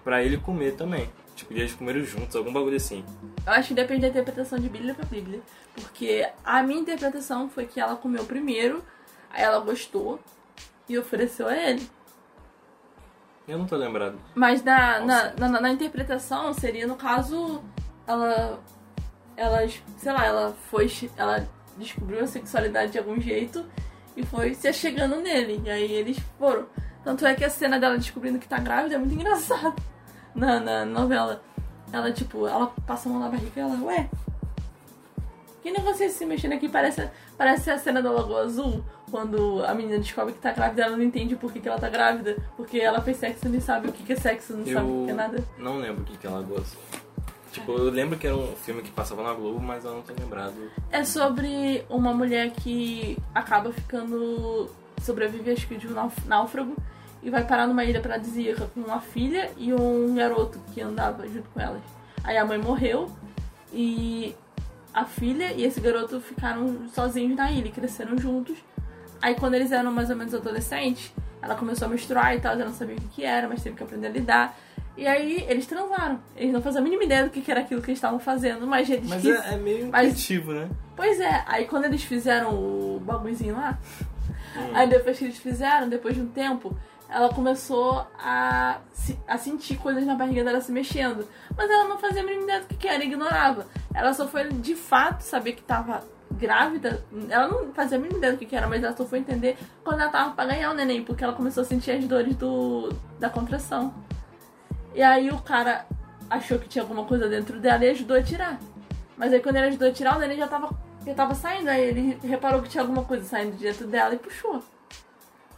pra ele comer também. Tipo, e eles comeram juntos, algum bagulho assim. Eu acho que depende da interpretação de Bíblia pra Bíblia. Porque a minha interpretação foi que ela comeu primeiro, aí ela gostou e ofereceu a ele. Eu não tô lembrado. Mas na, na, na, na interpretação seria, no caso, ela. Ela, sei lá, ela foi. Ela descobriu a sexualidade de algum jeito e foi se achegando nele. E aí eles foram. Tanto é que a cena dela descobrindo que tá grávida é muito engraçada na, na novela. Ela, tipo, ela passa a mão na barriga e ela, ué. Que negócio é esse se mexendo aqui? Parece, parece a cena da Lagoa Azul, quando a menina descobre que tá grávida, ela não entende por que, que ela tá grávida. Porque ela fez sexo e não sabe o que, que é sexo, não sabe o que, é nada. não lembro o que, que ela gosta. Tipo, eu lembro que era um filme que passava na Globo, mas eu não tô lembrado. É sobre uma mulher que acaba ficando. sobrevive, acho que de um náuf- náufrago e vai parar numa ilha paradisíaca com uma filha e um garoto que andava junto com elas. Aí a mãe morreu e a filha e esse garoto ficaram sozinhos na ilha, cresceram juntos. Aí quando eles eram mais ou menos adolescentes, ela começou a menstruar e tal, ela não sabia o que, era, mas teve que aprender a lidar. E aí eles transaram. Eles não faziam a mínima ideia do que, era aquilo que eles estavam fazendo, mas eles Mas quis- é, é meio Mas- intuitivo, né? Pois é, aí quando eles fizeram o bagulhozinho lá, Hum. aí depois que eles fizeram, depois de um tempo, ela começou a, se- a sentir coisas na barriga dela se mexendo. Mas ela não fazia a mínima ideia do que, que era, ignorava. Ela só foi de fato saber que tava grávida. Ela não fazia a mínima ideia do que, era, mas ela só foi entender quando ela tava pra ganhar o neném, porque ela começou a sentir as dores do, da contração. E aí o cara achou que tinha alguma coisa dentro dela e ajudou a tirar. Mas aí quando ele ajudou a tirar, o neném já tava, já tava saindo. Aí ele reparou que tinha alguma coisa saindo de dentro dela e puxou.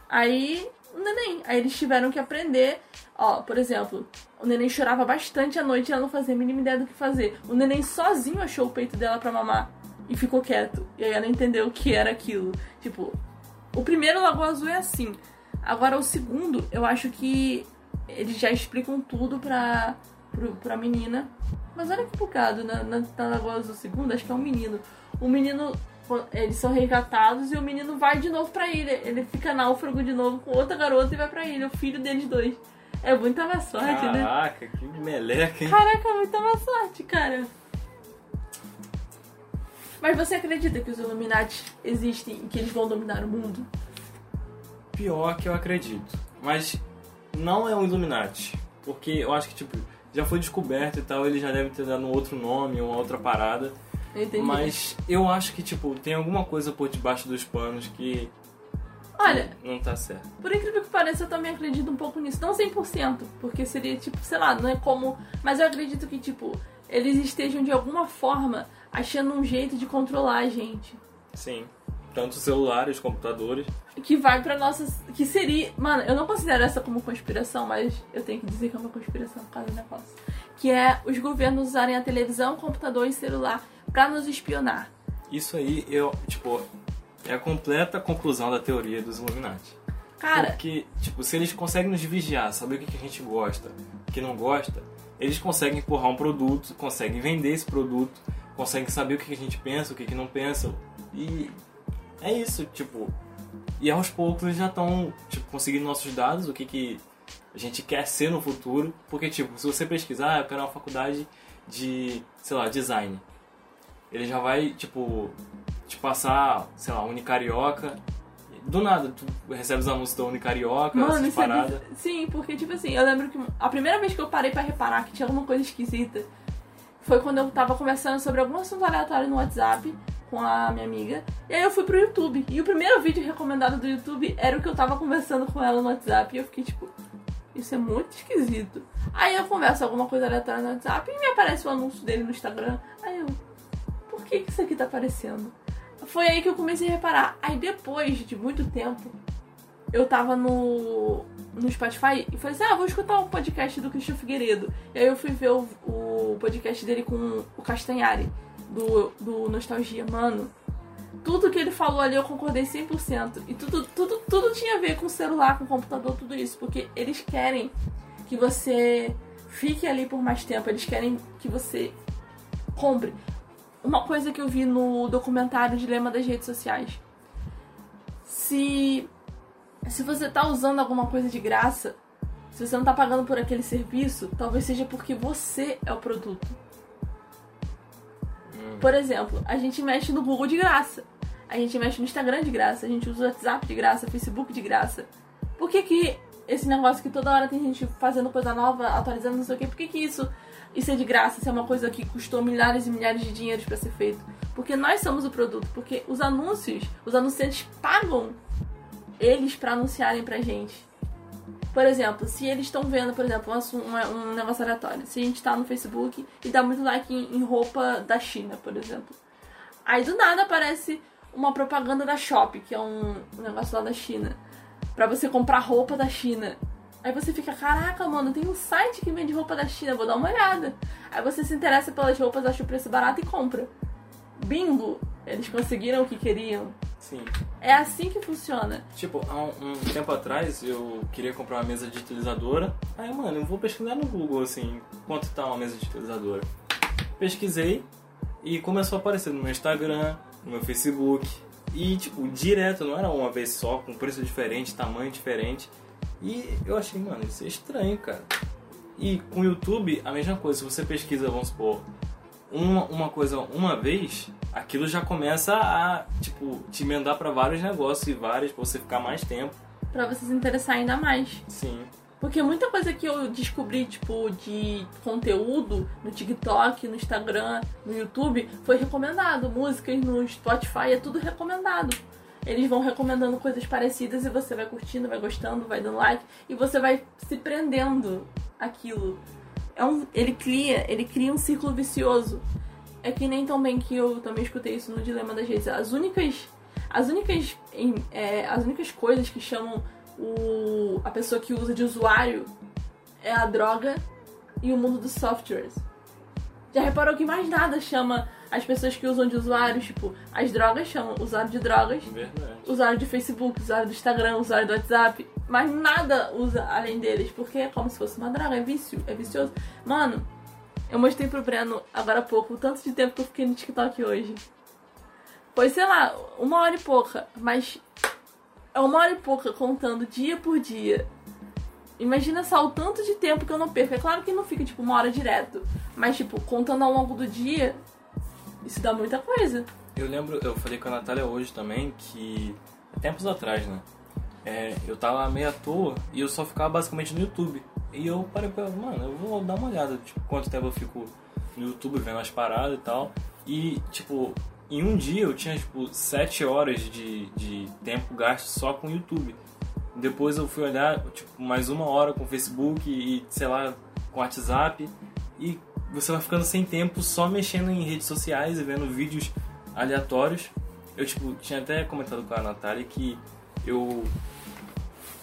Aí o neném. Aí eles tiveram que aprender. Ó, por exemplo, o neném chorava bastante à noite e ela não fazia a mínima ideia do que fazer. O neném sozinho achou o peito dela pra mamar e ficou quieto. E aí ela entendeu o que era aquilo. Tipo, o primeiro Lagoa Azul é assim. Agora o segundo, eu acho que eles já explicam tudo pra, pro, pra menina. Mas olha que bugado, na, na, na Lagoa Azul segundo, acho que é um menino. O menino, eles são resgatados e o menino vai de novo pra ilha. Ele fica náufrago de novo com outra garota e vai pra ilha, o filho deles dois. É muita má sorte, né? Caraca, que meleca, hein? Caraca, muita má sorte, cara. Mas você acredita que os Illuminati existem e que eles vão dominar o mundo? Pior que eu acredito. Mas não é um Illuminati. Porque eu acho que, tipo, já foi descoberto e tal, ele já deve ter dado um outro nome, uma outra parada. Eu entendi. Mas eu acho que, tipo, tem alguma coisa por debaixo dos panos que Olha, não tá certo. Por incrível que pareça, eu também acredito um pouco nisso. Não 100%, porque seria tipo, sei lá, não é como. Mas eu acredito que, tipo, eles estejam de alguma forma achando um jeito de controlar a gente. Sim. Tanto celulares, computadores. Que vai pra nossas. Que seria. Mano, eu não considero essa como conspiração, mas eu tenho que dizer que é uma conspiração por causa do negócio. que é os governos usarem a televisão, computador e celular para nos espionar. Isso aí, eu, tipo, é a completa conclusão da teoria dos Illuminati. Cara, Porque, tipo, se eles conseguem nos vigiar, saber o que que a gente gosta, o que não gosta, eles conseguem empurrar um produto, conseguem vender esse produto, conseguem saber o que a gente pensa, o que não pensa. E é isso, tipo. E aos poucos eles já estão, tipo, conseguindo nossos dados, o que que a gente quer ser no futuro. Porque, tipo, se você pesquisar, ah, eu quero uma faculdade de, sei lá, design. Ele já vai, tipo, te passar, sei lá, Unicarioca. Do nada, tu recebe os anúncios da Unicarioca, Mano, essas é paradas. biz- Sim, porque, tipo assim, eu lembro que a primeira vez que eu parei pra reparar que tinha alguma coisa esquisita foi quando eu tava conversando sobre algum assunto aleatório no WhatsApp com a minha amiga. E aí eu fui pro YouTube. E o primeiro vídeo recomendado do YouTube era o que eu tava conversando com ela no WhatsApp. E eu fiquei tipo, isso é muito esquisito. Aí eu converso alguma coisa aleatória no WhatsApp e me aparece o anúncio dele no Instagram. Aí eu, por que, que isso aqui tá aparecendo? Foi aí que eu comecei a reparar. Aí depois de muito tempo, eu tava no, no Spotify e falei assim, ah, vou escutar um podcast do Cristian Figueiredo. E aí eu fui ver o, o podcast dele com o Castanhari, do, do Nostalgia. Mano, tudo que ele falou ali eu concordei 100%. E tudo, tudo, tudo tinha a ver com celular, com computador, tudo isso. Porque eles querem que você fique ali por mais tempo. Eles querem que você compre. Uma coisa que eu vi no documentário Dilema das Redes Sociais. Se se você tá usando alguma coisa de graça, se você não tá pagando por aquele serviço, talvez seja porque você é o produto. Por exemplo, a gente mexe no Google de graça. A gente mexe no Instagram de graça, a gente usa o WhatsApp de graça, Facebook de graça. Por que que esse negócio que toda hora tem gente fazendo coisa nova, atualizando não sei o que, por que que isso, isso é de graça? Isso é uma coisa que custou milhares e milhares de dinheiros para ser feito? Porque nós somos o produto, porque os anúncios, os anunciantes pagam eles para anunciarem pra gente. Por exemplo, se eles estão vendo, por exemplo, um, um, negócio aleatório. Se a gente tá no Facebook e dá muito like em, em roupa da China, por exemplo. Aí do nada aparece uma propaganda da Shop, que é um, negócio lá da China. Pra você comprar roupa da China. Aí você fica, caraca, mano, tem um site que vende roupa da China, vou dar uma olhada. Aí você se interessa pelas roupas, acha o preço barato e compra. Bingo! Eles conseguiram o que queriam. Sim. É assim que funciona. Tipo, há um, um tempo atrás eu queria comprar uma mesa digitalizadora. Aí, mano, eu vou pesquisar no Google, assim, quanto tá uma mesa digitalizadora. Pesquisei e começou a aparecer no meu Instagram, no meu Facebook. E, tipo, direto, não era uma vez só, com preço diferente, tamanho diferente. E eu achei, mano, isso é estranho, cara. E com o YouTube, a mesma coisa. Se você pesquisa, vamos supor, uma, uma coisa uma vez, aquilo já começa a, tipo, te emendar pra vários negócios e vários, pra você ficar mais tempo. Pra você se interessar ainda mais. Sim. Porque muita coisa que eu descobri, tipo, de conteúdo no TikTok, no Instagram, no YouTube, foi recomendado. Músicas no Spotify, é tudo recomendado. Eles vão recomendando coisas parecidas e você vai curtindo, vai gostando, vai dando like e você vai se prendendo aquilo. É um, ele cria, ele cria um círculo vicioso. É que nem também que eu também escutei isso no Dilema das Redes. As únicas, as únicas, é, as únicas coisas que chamam o, a pessoa que usa de usuário é a droga e o mundo dos softwares. Já reparou que mais nada chama as pessoas que usam de usuários, tipo, as drogas chamam usuário de drogas, Verdade. usuário de Facebook, usuário do Instagram, usuário do WhatsApp, mas nada usa além deles, porque é como se fosse uma droga, é vício, é vicioso. Mano, eu mostrei pro Breno agora há pouco o tanto de tempo que eu fiquei no TikTok hoje. Foi, sei lá, uma hora e pouca, mas é uma hora e pouca contando dia por dia. Imagina só o tanto de tempo que eu não perco. É claro que não fica tipo uma hora direto, mas tipo, contando ao longo do dia, isso dá muita coisa. Eu lembro, eu falei com a Natália hoje também que, tempos atrás, né? É, eu tava meio à toa e eu só ficava basicamente no YouTube. E eu parei pra, mano, eu vou dar uma olhada, tipo, quanto tempo eu fico no YouTube vendo as paradas e tal. E, tipo, em um dia eu tinha, tipo, sete horas de, de tempo gasto só com o YouTube. Depois eu fui olhar, tipo, mais uma hora com o Facebook e, sei lá, com o WhatsApp. E você vai ficando sem tempo só mexendo em redes sociais e vendo vídeos aleatórios. Eu, tipo, tinha até comentado com a Natália que eu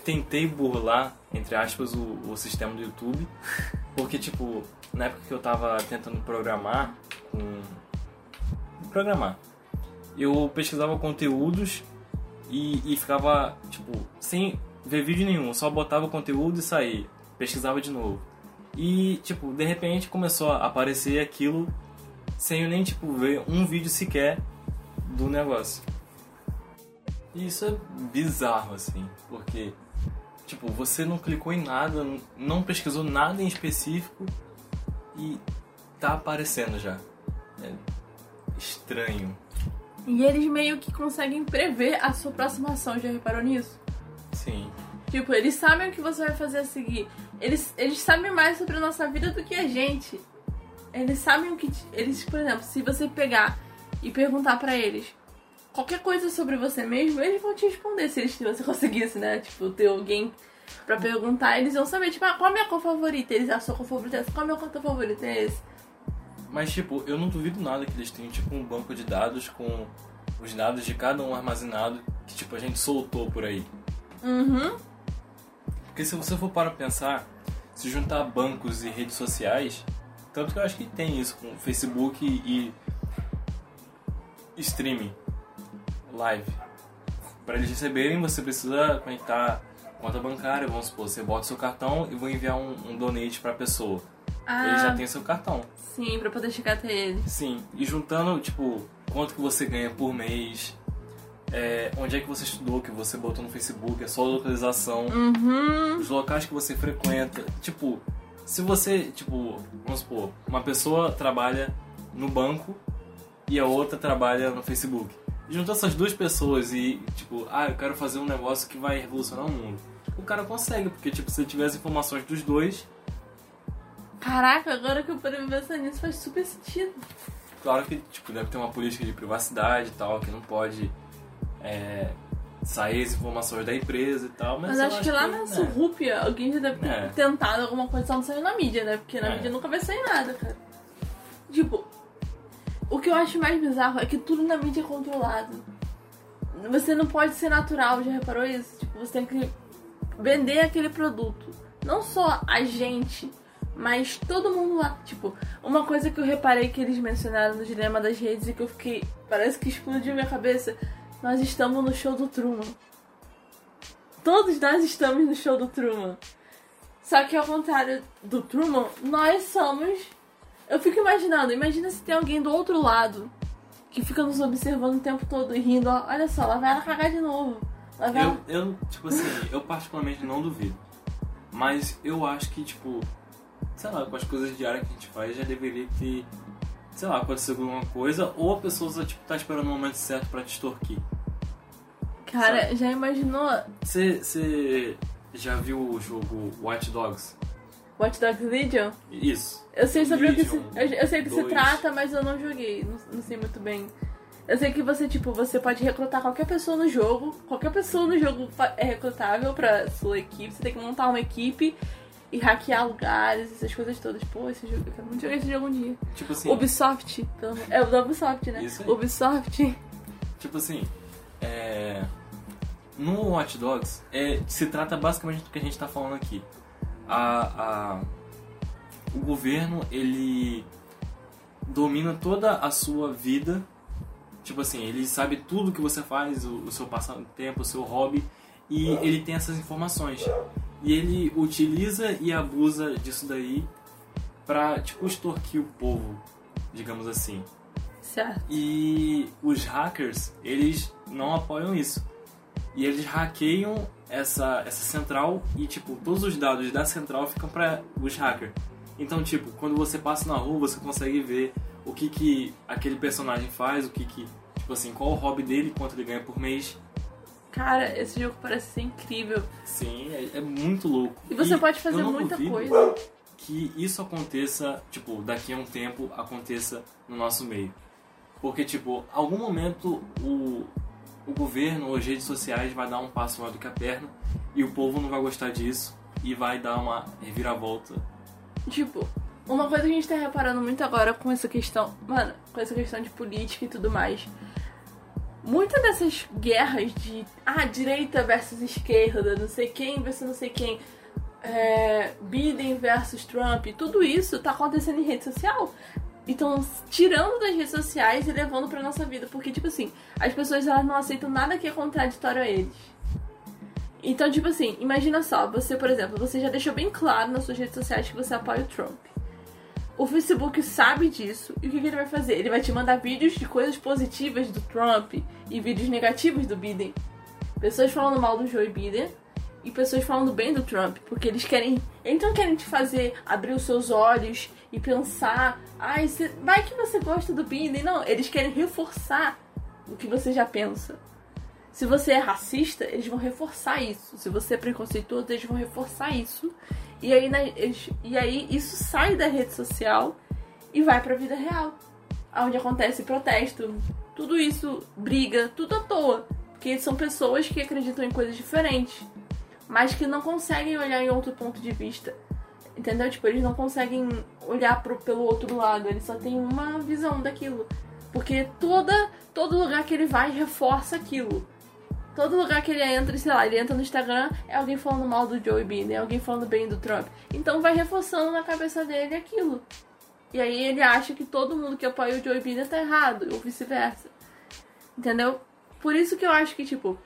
tentei burlar, entre aspas, o, o sistema do YouTube. Porque, tipo, na época que eu tava tentando programar, com... programar, eu pesquisava conteúdos e, e ficava, tipo, sem ver vídeo nenhum, só botava o conteúdo e saía, pesquisava de novo. E, tipo, de repente começou a aparecer aquilo sem eu nem, tipo, ver um vídeo sequer do negócio. E isso é bizarro, assim, porque, tipo, você não clicou em nada, não pesquisou nada em específico e tá aparecendo já. É estranho. E eles meio que conseguem prever a sua próxima ação, já reparou nisso? Sim. Tipo, eles sabem o que você vai fazer a seguir. Eles, eles sabem mais sobre a nossa vida do que a gente. Eles sabem o que. Eles, por exemplo, se você pegar e perguntar pra eles qualquer coisa sobre você mesmo, eles vão te responder se, eles, se você conseguisse, né? Tipo, ter alguém pra perguntar, eles vão saber, tipo, ah, qual é a minha cor favorita? Eles, a sua cor favorita é essa, qual é a minha cor favorita é esse? Mas, tipo, eu não duvido nada que eles tenham, tipo, um banco de dados com os dados de cada um armazenado que, tipo, a gente soltou por aí. Uhum. Porque se você for para pensar, se juntar bancos e redes sociais, tanto que eu acho que tem isso com Facebook e streaming, live. Para eles receberem, você precisa conectar conta bancária, vamos supor, você bota seu cartão e vou enviar um, um donate para a pessoa. Ah, Ele já tem seu cartão. sim, pra poder chegar até ele. Sim, e juntando, tipo, quanto que você ganha por mês, é, onde é que você estudou, que você botou no Facebook, a sua localização, Uhum. os locais que você frequenta. Tipo, se você, tipo, vamos supor, uma pessoa trabalha no banco e a outra trabalha no Facebook. Juntar essas duas pessoas e, tipo, ah, eu quero fazer um negócio que vai revolucionar o mundo. O cara consegue, porque, tipo, se ele tiver as informações dos dois, Caraca, agora que eu parei pensar nisso faz super sentido. Claro que tipo, deve ter uma política de privacidade e tal, que não pode é, sair as informações da empresa e tal, mas, Mas acho que lá na né, Surrúpia alguém já deve ter É. tentado alguma coisa, só não saiu na mídia, né? Porque na É. mídia nunca vai sair nada, cara. Tipo, o que eu acho mais bizarro é que tudo na mídia é controlado. Você não pode ser natural, já reparou isso? Tipo, você tem que vender aquele produto. Não só a gente, mas todo mundo lá. Tipo, uma coisa que eu reparei que eles mencionaram no Dilema das Redes e que eu fiquei. Parece que explodiu minha cabeça. Nós estamos no show do Truman. Todos nós estamos no show do Truman. Só que ao contrário do Truman, nós somos. Eu fico imaginando, imagina se tem alguém do outro lado que fica nos observando o tempo todo e rindo, olha só, lá vai ela cagar de novo. Lá vai Eu, ela... eu, tipo assim, eu particularmente não duvido. Mas eu acho que, tipo, sei lá, com as coisas diárias que a gente faz, já deveria ter, sei lá, acontecido alguma coisa, ou a pessoa só, tipo, tá esperando o momento certo pra te extorquir. Cara, já imaginou Você você já viu o jogo Watch Dogs? Watch Dogs Legion? Isso. Eu sei sobre o que se, Legion eu, eu sei que se trata, mas eu não joguei, não, não sei muito bem. Eu sei que você, tipo, você pode recrutar qualquer pessoa no jogo, qualquer pessoa no jogo é recrutável pra sua equipe, você tem que montar uma equipe e hackear lugares, essas coisas todas. Pô, esse jogo, eu quero muito jogar esse jogo um dia. Tipo assim, Ubisoft, pelo é o da Ubisoft, né? Isso aí. Ubisoft. Tipo assim, é... no Watch Dogs é, se trata basicamente do que a gente tá falando aqui. A, a- o governo ele domina toda a sua vida. Tipo assim, ele sabe tudo que você faz, o, o seu passatempo, o seu hobby, e ele tem essas informações. E ele utiliza e abusa disso daí pra, tipo, extorquir o povo, digamos assim. Certo. E os hackers, eles não apoiam isso. E eles hackeiam essa, essa central e, tipo, todos os dados da central ficam para os hackers. Então, tipo, quando você passa na rua, você consegue ver o que que aquele personagem faz, o que que, tipo assim, qual o hobby dele, quanto ele ganha por mês. Cara, esse jogo parece ser incrível. Sim, é, é muito louco. E você pode fazer muita coisa. que isso aconteça, tipo, daqui a um tempo aconteça no nosso meio. Porque, tipo, algum momento o, o governo ou as redes sociais vai dar um passo maior do que a perna e o povo não vai gostar disso e vai dar uma reviravolta. Tipo, uma coisa que a gente tá reparando muito agora com essa questão, mano, com essa questão de política e tudo mais. Muitas dessas guerras de ah, direita versus esquerda, não sei quem versus não sei quem. é, Biden versus Trump, tudo isso tá acontecendo em rede social. Então, tirando das redes sociais e levando pra nossa vida. Porque, tipo assim, as pessoas elas não aceitam nada que é contraditório a eles. Então, tipo assim, imagina só, você, por exemplo, você já deixou bem claro nas suas redes sociais que você apoia o Trump. O Facebook sabe disso e o que, que ele vai fazer? Ele vai te mandar vídeos de coisas positivas do Trump e vídeos negativos do Biden. Pessoas falando mal do Joe Biden e pessoas falando bem do Trump, porque eles querem, não querem te fazer abrir os seus olhos e pensar, ai, vai que você gosta do Biden, não, eles querem reforçar o que você já pensa. Se você é racista, eles vão reforçar isso. Se você é preconceituoso, eles vão reforçar isso. E aí, eles, e aí isso sai da rede social e vai pra vida real. Onde acontece protesto, tudo isso, briga, tudo à toa. Porque são pessoas que acreditam em coisas diferentes, mas que não conseguem olhar em outro ponto de vista. Entendeu? Tipo, eles não conseguem olhar pro, pelo outro lado, eles só têm uma visão daquilo. Porque toda, todo lugar que ele vai reforça aquilo. Todo lugar que ele entra, sei lá, ele entra no Instagram, é alguém falando mal do Joe Biden, é alguém falando bem do Trump. Então vai reforçando na cabeça dele aquilo. E aí ele acha que todo mundo que apoia o Joe Biden tá errado, ou vice-versa. Entendeu? Por isso que eu acho que, tipo,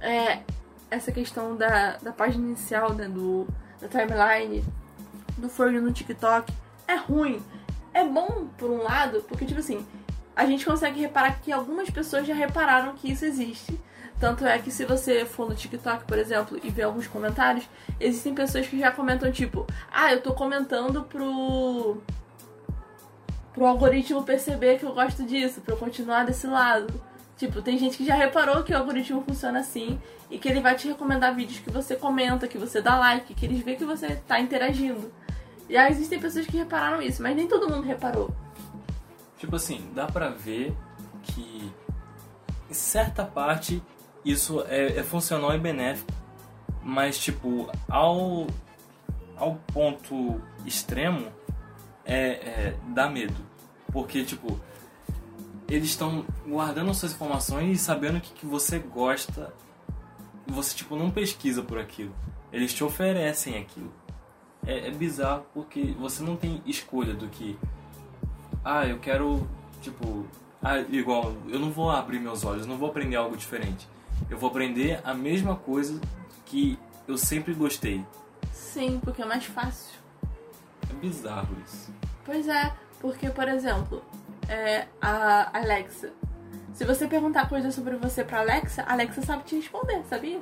é, essa questão da, da página inicial, né, do, da timeline, do For no TikTok, é ruim. É bom, por um lado, porque, tipo assim, a gente consegue reparar que algumas pessoas já repararam que isso existe. Tanto é que se você for no TikTok, por exemplo, e ver alguns comentários, existem pessoas que já comentam tipo, ah, eu tô comentando pro pro algoritmo perceber que eu gosto disso, pra eu continuar desse lado. Tipo, tem gente que já reparou que o algoritmo funciona assim e que ele vai te recomendar vídeos que você comenta, que você dá like, que eles veem que você tá interagindo. Aí existem pessoas que repararam isso, mas nem todo mundo reparou. Tipo assim, dá pra ver que em certa parte isso é, é funcional e benéfico, mas tipo, ao, ao ponto extremo é, é dá medo. Porque tipo, eles estão guardando suas informações e sabendo que, que você gosta. Você tipo não pesquisa por aquilo. Eles te oferecem aquilo. É, é bizarro porque você não tem escolha do que. Ah, eu quero tipo ah, igual, eu não vou abrir meus olhos, não vou aprender algo diferente eu vou aprender a mesma coisa que eu sempre gostei. Sim, porque é mais fácil. É bizarro isso. Pois é, porque, por exemplo, é, a Alexa. Se você perguntar coisas sobre você pra Alexa, a Alexa sabe te responder, sabia?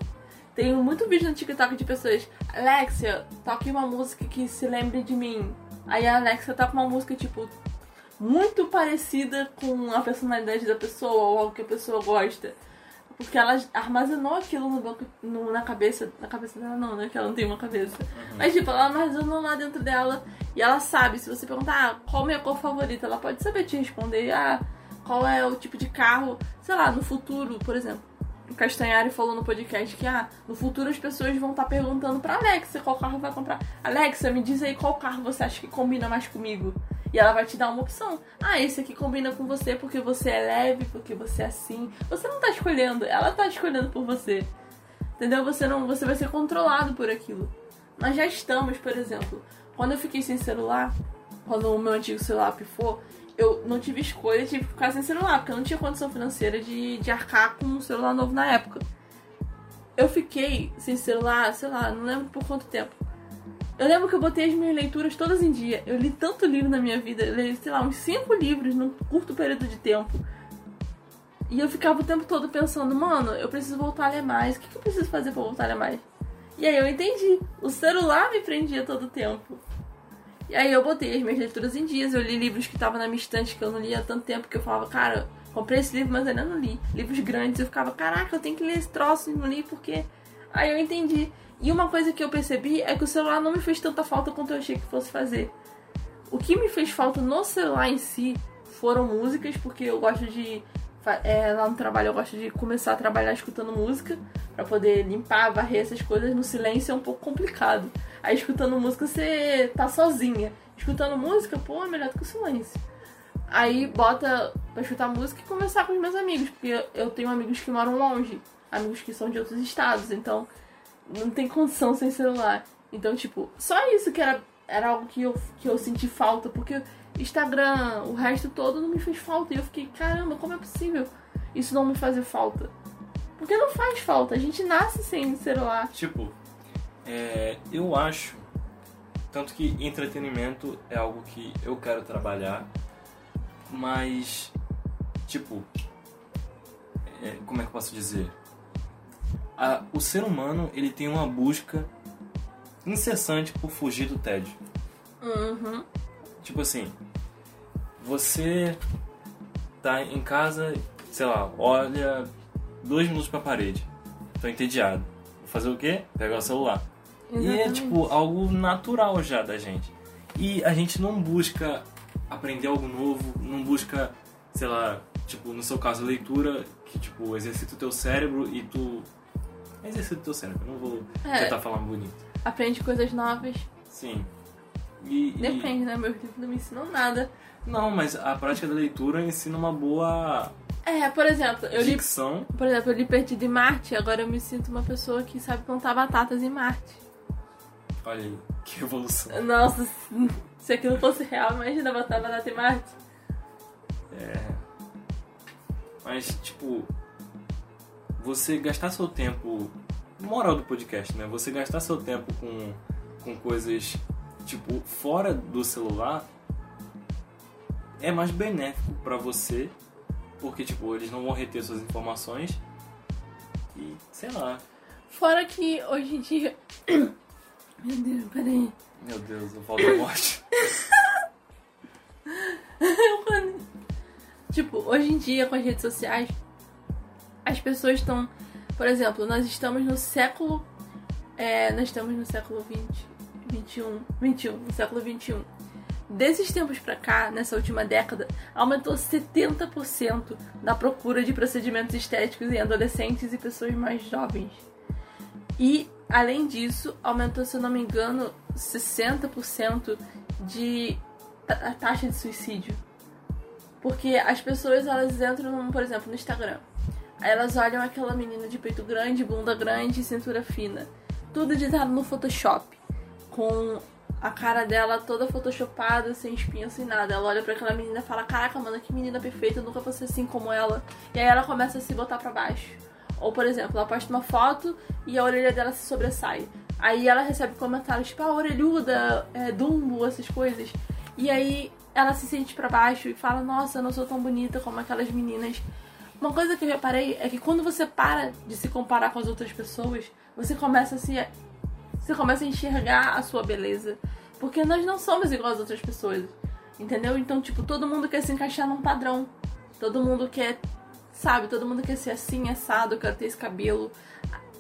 Tem muito vídeo no TikTok de pessoas, Alexa, toque uma música que se lembre de mim. Aí a Alexa toca uma música, tipo, muito parecida com a personalidade da pessoa ou algo que a pessoa gosta. Porque ela armazenou aquilo no banco, no, na cabeça. Na cabeça dela não, né? Que ela não tem uma cabeça. Uhum. Mas tipo, ela armazenou lá dentro dela. E ela sabe, se você perguntar ah, qual é a minha cor favorita, ela pode saber te responder. Ah, qual é o tipo de carro, sei lá, no futuro, por exemplo. O Castanhari falou no podcast que ah, no futuro as pessoas vão estar tá perguntando pra Alexa qual carro vai comprar. Alexa, me diz aí qual carro você acha que combina mais comigo. E ela vai te dar uma opção. Ah, esse aqui combina com você porque você é leve, porque você é assim. Você não tá escolhendo, ela tá escolhendo por você. Entendeu? Você não, você vai ser controlado por aquilo. Nós já estamos, por exemplo, quando eu fiquei sem celular, quando o meu antigo celular pifou, eu não tive escolha, tive que ficar sem celular, porque eu não tinha condição financeira de, de arcar com um celular novo na época. Eu fiquei sem celular, sei lá, não lembro por quanto tempo. Eu lembro que eu botei as minhas leituras todas em dia. Eu li tanto livro na minha vida. Eu li, sei lá, uns cinco livros num curto período de tempo. E eu ficava o tempo todo pensando, mano, eu preciso voltar a ler mais. O que, eu preciso fazer pra voltar a ler mais? E aí eu entendi. O celular me prendia todo o tempo. E aí eu botei as minhas leituras em dias. Eu li livros que estavam na minha estante que eu não lia há tanto tempo que eu falava, cara, comprei esse livro, mas ainda não li. Livros grandes. Eu ficava, caraca, eu tenho que ler esse troço e não li porque. Aí eu entendi. E uma coisa que eu percebi é que o celular não me fez tanta falta quanto eu achei que fosse fazer. O que me fez falta no celular em si foram músicas, porque eu gosto de. É, lá no trabalho eu gosto de começar a trabalhar escutando música, para poder limpar, varrer essas coisas. No silêncio é um pouco complicado. Aí escutando música você tá sozinha. Escutando música, pô, é melhor do que o silêncio. Aí bota pra escutar música e conversar com os meus amigos, porque eu tenho amigos que moram longe, amigos que são de outros estados, então não tem condição sem celular. Então, tipo, só isso que era, era algo que eu, que eu senti falta, porque Instagram, o resto todo não me fez falta. E eu fiquei, caramba, como é possível isso não me fazer falta? Porque não faz falta, a gente nasce sem celular. Tipo, é, eu acho. Tanto que entretenimento é algo que eu quero trabalhar, mas. Tipo. é, como é que eu posso dizer? A- o ser humano ele tem uma busca incessante por fugir do tédio. Uhum. Tipo assim, você tá em casa, sei lá, olha dois minutos pra parede. Tô entediado. Vou fazer o quê? Pegar o celular. E é Exatamente. tipo algo natural já da gente. E a gente não busca aprender algo novo, não busca, sei lá, tipo, no seu caso, leitura, que tipo, exercita o teu cérebro e tu. Exercita o teu cérebro, não vou É. tentar falar bonito. Aprende coisas novas. Sim. E, e- Depende, né? Meus livros não me ensinam nada. Não, mas a prática da leitura ensina uma boa É, por exemplo, eu li, dicção. por exemplo, eu li Perdido em Marte, agora eu me sinto uma pessoa que sabe plantar batatas em Marte. Olha aí, que evolução. Nossa, se aquilo fosse real, imagina botar batata em Marte. É. Mas, tipo, você gastar seu tempo. Moral do podcast, né? Você gastar seu tempo com, com coisas, tipo, fora do celular é mais benéfico pra você, porque, tipo, eles não vão reter suas informações e, sei lá. Fora que hoje em dia. Meu Deus, peraí. Meu Deus, eu falo da morte. Tipo, hoje em dia, com as redes sociais, as pessoas estão. Por exemplo, nós estamos no século. É, nós estamos no século 20, 21, 21, no século 21. Desses tempos pra cá, nessa última década, aumentou 70% da procura de procedimentos estéticos em adolescentes e pessoas mais jovens. E, além disso, aumentou, se eu não me engano, 60% de a taxa de suicídio. Porque as pessoas, elas entram, por exemplo, no Instagram. Aí elas olham aquela menina de peito grande, bunda grande cintura fina. Tudo editado no Photoshop. Com a cara dela toda photoshopada, sem espinha, sem nada. Ela olha pra aquela menina e fala, caraca, mano, que menina perfeita, eu nunca vou ser assim como ela. E aí ela começa a se botar pra baixo. Ou, por exemplo, ela posta uma foto e a orelha dela se sobressai. Aí ela recebe comentários tipo, ah, orelhuda, é, dumbo, essas coisas. E aí ela se sente pra baixo e fala, nossa, eu não sou tão bonita como aquelas meninas. Uma coisa que eu reparei é que quando você para de se comparar com as outras pessoas, você começa a se. Você começa a enxergar a sua beleza. Porque nós não somos igual às outras pessoas. Entendeu? Então, tipo, todo mundo quer se encaixar num padrão. Todo mundo quer. Sabe? Todo mundo quer ser assim, assado, quer ter esse cabelo.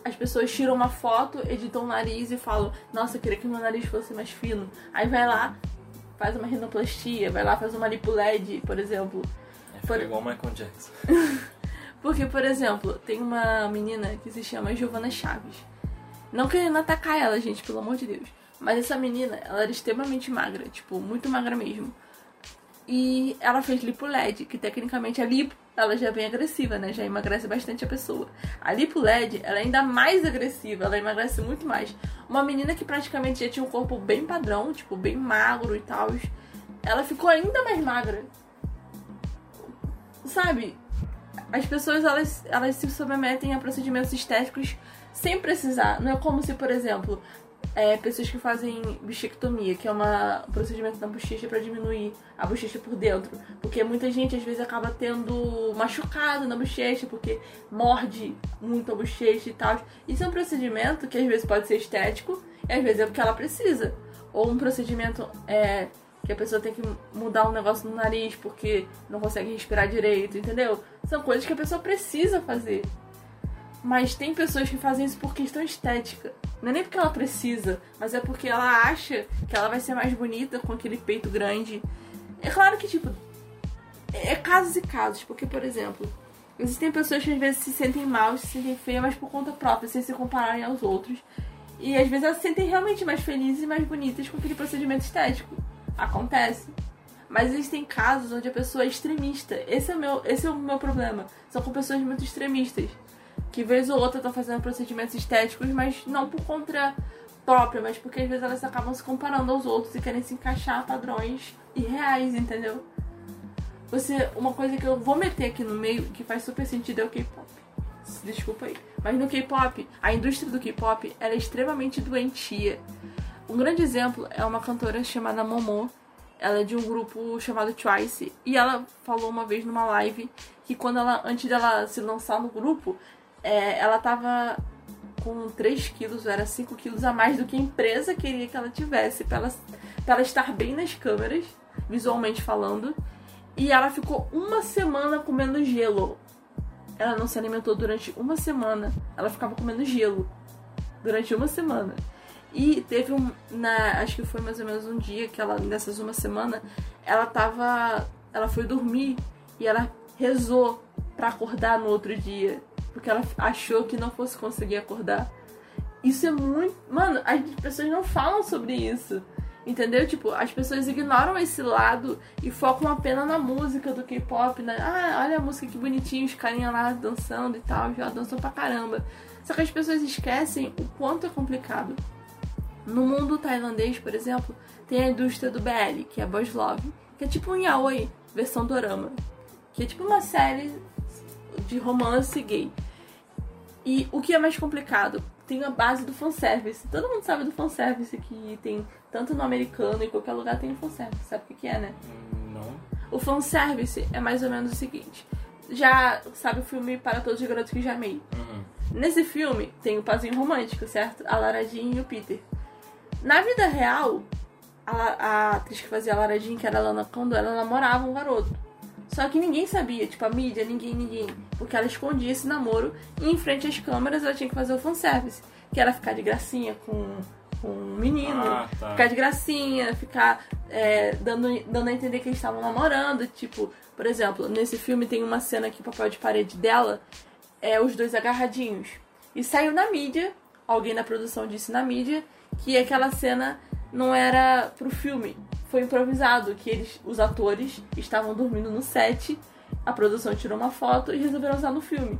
As pessoas tiram uma foto, editam o nariz e falam: Nossa, eu queria que meu nariz fosse mais fino. Aí vai lá, faz uma rinoplastia, vai lá, faz uma lipo LED, por exemplo. É, foi igual Michael Jackson. Porque, por exemplo, tem uma menina que se chama Giovana Chaves. Não querendo atacar ela, gente, pelo amor de Deus. Mas essa menina, ela era extremamente magra, tipo, muito magra mesmo. E ela fez lipo LED, que tecnicamente a lipo, ela já é bem agressiva, né? Já emagrece bastante a pessoa. A lipo LED, ela é ainda mais agressiva, ela emagrece muito mais. Uma menina que praticamente já tinha um corpo bem padrão, tipo, bem magro e tal, ela ficou ainda mais magra. Sabe? As pessoas, elas, elas se submetem a procedimentos estéticos sem precisar. Não é como se, por exemplo, é, pessoas que fazem bichectomia, que é uma, um procedimento na bochecha para diminuir a bochecha por dentro. Porque muita gente às vezes acaba tendo machucado na bochecha, porque morde muito a bochecha e tal. Isso é um procedimento que às vezes pode ser estético e às vezes é porque ela precisa. Ou um procedimento é, que a pessoa tem que mudar um negócio no nariz porque não consegue respirar direito, entendeu? São coisas que a pessoa precisa fazer. Mas tem pessoas que fazem isso por questão estética. Não é nem porque ela precisa, mas é porque ela acha que ela vai ser mais bonita com aquele peito grande. É claro que, tipo, é casos e casos. Porque, por exemplo, existem pessoas que às vezes se sentem mal, se sentem feias, mas por conta própria, sem se compararem aos outros. E às vezes elas se sentem realmente mais felizes e mais bonitas com aquele procedimento estético. Acontece. Mas existem casos onde a pessoa é extremista. Esse é o meu, esse é o meu problema. São com pessoas muito extremistas. Que vez ou outra estão fazendo procedimentos estéticos, mas não por conta, própria, mas porque às vezes elas acabam se comparando aos outros e querem se encaixar a padrões irreais, entendeu? Você, uma coisa que eu vou meter aqui no meio que faz super sentido é o K-pop. Desculpa aí. Mas no K-pop, a indústria do K-pop é extremamente doentia. Um grande exemplo é uma cantora chamada Momo. Ela é de um grupo chamado Twice. E ela falou uma vez numa live que quando ela, antes dela se lançar no grupo, é, ela tava com 3 quilos, era 5 quilos a mais do que a empresa queria que ela tivesse, pra ela, pra ela estar bem nas câmeras, visualmente falando. E ela ficou uma semana comendo gelo. Ela não se alimentou durante uma semana. Ela ficava comendo gelo durante uma semana. E teve um. Na, acho que foi mais ou menos um dia que ela, nessas uma semana, ela tava. Ela foi dormir e ela rezou para acordar no outro dia. Porque ela achou que não fosse conseguir acordar. Isso é muito. Mano, as pessoas não falam sobre isso. Entendeu? Tipo, as pessoas ignoram esse lado e focam apenas na música do K-pop, né? Ah, olha a música que bonitinho, os carinha lá dançando e tal, já dançam pra caramba. Só que as pessoas esquecem o quanto é complicado. No mundo tailandês, por exemplo, tem a indústria do BL, que é Boys Love, que é tipo um yaoi, versão dorama. Que é tipo uma série de romance gay. E o que é mais complicado? Tem a base do fanservice. Todo mundo sabe do fanservice que tem tanto no americano e em qualquer lugar tem fanservice. Sabe o que, que é, né? Não. O fanservice é mais ou menos o seguinte. Já sabe o filme Para Todos os Garotos que Já Amei? Uhum. Nesse filme tem o pazinho romântico, certo? A Lara Jean e o Peter. Na vida real, a, a atriz que fazia a Lara Jean, que era a Lana Condor, ela namorava um garoto. Só que ninguém sabia, tipo, a mídia, ninguém, ninguém. Porque ela escondia esse namoro e em frente às câmeras ela tinha que fazer o fanservice. Que era ficar de gracinha com, com um menino, Ah, tá. ficar de gracinha, ficar é, dando, dando a entender que eles estavam namorando. Tipo, por exemplo, nesse filme tem uma cena que o papel de parede dela é os dois agarradinhos. E saiu na mídia, alguém da produção disse na mídia, que aquela cena não era pro filme. Foi improvisado, que eles, os atores estavam dormindo no set, a produção tirou uma foto e resolveram usar no filme.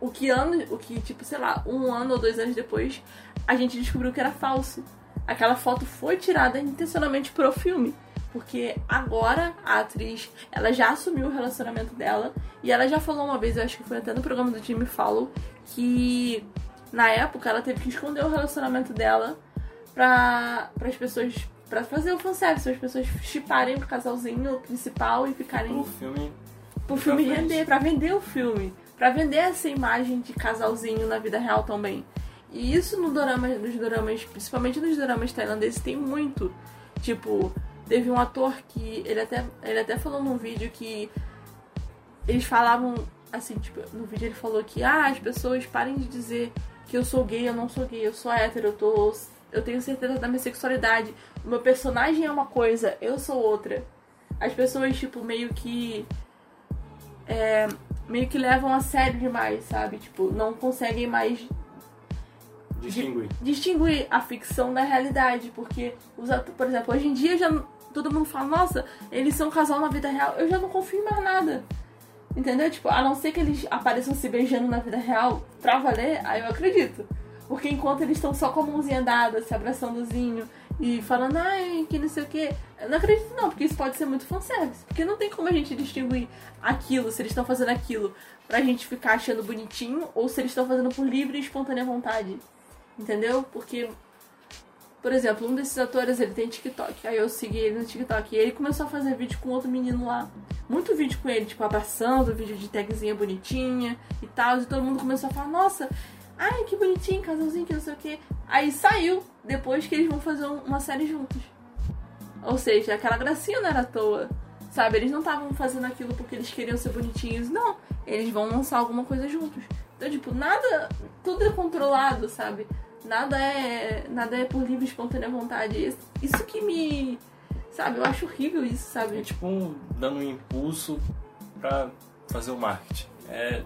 O que ano, o que, tipo, sei lá, um ano ou dois anos depois, a gente descobriu que era falso. Aquela foto foi tirada intencionalmente pro filme. Porque agora a atriz, ela já assumiu o relacionamento dela e ela já falou uma vez, eu acho que foi até no programa do Jimmy Fallon, que na época ela teve que esconder o relacionamento dela pra, as pessoas. Pra fazer o fanservice, as pessoas chiparem o casalzinho principal e ficarem O filme. pro filme frente. render, pra vender o filme, pra vender essa imagem de casalzinho na vida real também. E isso no dorama, nos doramas, principalmente nos doramas tailandeses, tem muito. Tipo, teve um ator que ele até, ele até falou num vídeo que eles falavam assim, tipo, no vídeo ele falou que ah, as pessoas parem de dizer que eu sou gay, eu não sou gay, eu sou hétero, eu tô eu tenho certeza da minha sexualidade. Meu personagem é uma coisa, eu sou outra. As pessoas, tipo, meio que é, meio que levam a sério demais, sabe? Tipo, não conseguem mais Distinguir. distinguir a ficção da realidade, porque os por exemplo, hoje em dia já todo mundo fala, nossa, eles são um casal na vida real, eu já não confio em mais nada. Entendeu? Tipo, a não ser que eles apareçam se beijando na vida real pra valer, aí eu acredito. Porque enquanto eles estão só com a mãozinha dada, se abraçandozinho e falando, ai, que não sei o que, eu não acredito não, porque isso pode ser muito fanservice. Porque não tem como a gente distinguir aquilo, se eles estão fazendo aquilo pra gente ficar achando bonitinho, ou se eles estão fazendo por livre e espontânea vontade. Entendeu? Porque, por exemplo, um desses atores, ele tem TikTok. Aí eu segui ele no TikTok. E ele começou a fazer vídeo com outro menino lá. Muito vídeo com ele, tipo, abraçando, vídeo de tagzinha bonitinha e tal. E todo mundo começou a falar, nossa, ai, que bonitinho, casalzinho, que não sei o quê. Aí saiu, depois que eles vão fazer um- uma série juntos. Ou seja, aquela gracinha não era à toa. Sabe, eles não estavam fazendo aquilo porque eles queriam ser bonitinhos. Não, eles vão lançar alguma coisa juntos. Então, tipo, nada, tudo é controlado, sabe? Nada é, nada é por livre espontânea vontade. Isso- que me, sabe, eu acho horrível isso, É sabe? tipo um, dando um impulso pra fazer o marketing. É,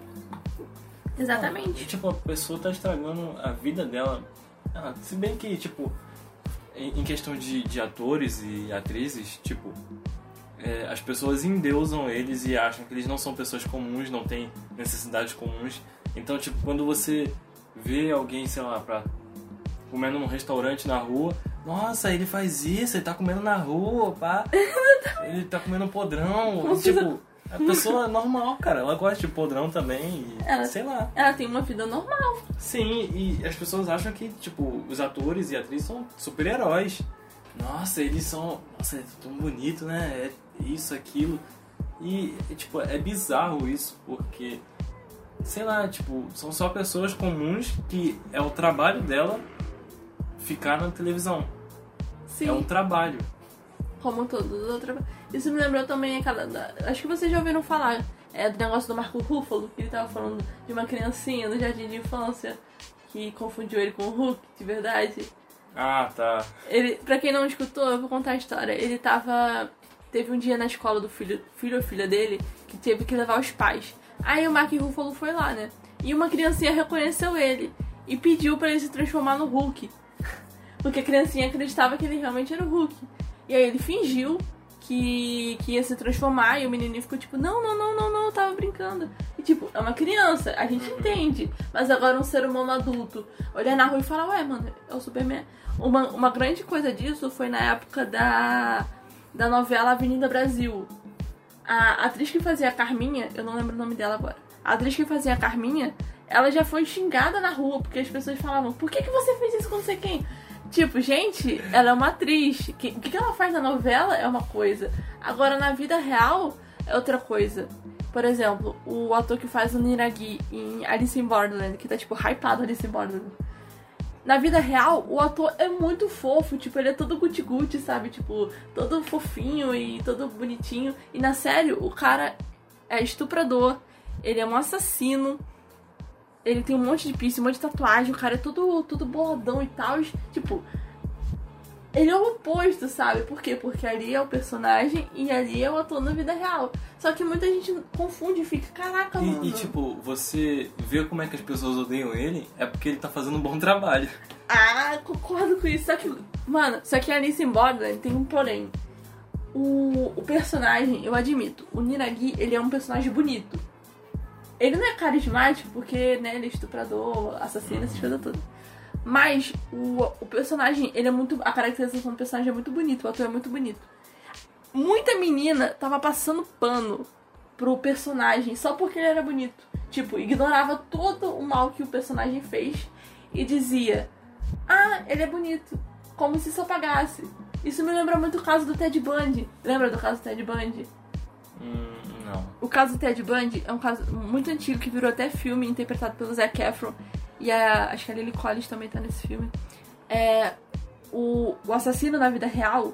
Exatamente. tipo, a pessoa tá estragando a vida dela. Ah, se bem que, tipo, em, em questão de, de atores e atrizes, tipo, é, as pessoas endeusam eles e acham que eles não são pessoas comuns, não têm necessidades comuns. Então, tipo, quando você vê alguém, sei lá, pra comendo num restaurante na rua. Nossa, ele faz isso, ele tá comendo na rua, pá. ele tá comendo podrão. Tipo, a pessoa é normal, cara. Ela gosta de podrão também e Ela- sei lá. Ela tem uma vida normal. Sim, e as pessoas acham que, tipo, os atores e atrizes são super-heróis. Nossa, eles são. Nossa, é tão bonito, né? É isso, aquilo. E, é, tipo, é bizarro isso, porque. Sei lá, tipo, são só pessoas comuns que é o trabalho dela ficar na televisão. Sim. É um trabalho. Como todos os outros. Isso me lembrou também aquela. Acho que vocês já ouviram falar. É do negócio do Marco Ruffalo, que ele tava falando de uma criancinha no jardim de infância que confundiu ele com o Hulk, de verdade. Ah, tá. Ele, pra quem não escutou, eu vou contar a história. Ele tava. Teve um dia na escola do filho, filho ou filha dele que teve que levar os pais. Aí o Mark Ruffalo foi lá, né? E uma criancinha reconheceu ele e pediu pra ele se transformar no Hulk. Porque a criancinha acreditava que ele realmente era o Hulk. E aí ele fingiu que, que ia se transformar e o menininho ficou tipo, não, não, não, não, não, eu tava brincando. E tipo, é uma criança, a gente entende. Mas agora um ser humano adulto olhar na rua e falar, ué, mano, é o Superman. Uma, uma grande coisa disso foi na época da, da novela Avenida Brasil. A atriz que fazia a Carminha, eu não lembro o nome dela agora. A atriz que fazia a Carminha, ela já foi xingada na rua, porque as pessoas falavam, por que, que você fez isso com não sei quem? Tipo, gente, ela é uma atriz. O que, que ela faz na novela é uma coisa. Agora, na vida real, é outra coisa. Por exemplo, o ator que faz o Niragi em Alice in Borderland, que tá, tipo, hypado Alice in Borderland. Na vida real, o ator é muito fofo, tipo, ele é todo guti-guti, sabe? Tipo, todo fofinho e todo bonitinho. E na série, o cara é estuprador, ele é um assassino, ele tem um monte de piercing, um monte de tatuagem, o cara é todo, todo boladão e tal. Tipo, ele é o oposto, sabe? Por quê? Porque ali é o personagem e ali é o ator na vida real. Só que muita gente confunde e fica, caraca, mano. E, e, tipo, você vê como é que as pessoas odeiam ele, é porque ele tá fazendo um bom trabalho. Ah, concordo com isso. Só que, mano, só que Alice in Borderland tem um porém. O, o personagem, eu admito, o Niragi, ele é um personagem bonito. Ele não é carismático porque, né, ele é estuprador, assassino, essas coisas todas. Mas o, o personagem, ele é muito. A caracterização do personagem é muito bonito, o ator é muito bonito. Muita menina tava passando pano pro personagem só porque ele era bonito. Tipo, ignorava todo o mal que o personagem fez e dizia: Ah, ele é bonito. Como se isso apagasse. Isso me lembra muito o caso do Ted Bundy. Lembra do caso do Ted Bundy? Hum, O caso do Ted Bundy é um caso muito antigo que virou até filme, interpretado pelo Zac Efron. E a, acho que a Lily Collins também tá nesse filme. É, o, o assassino na vida real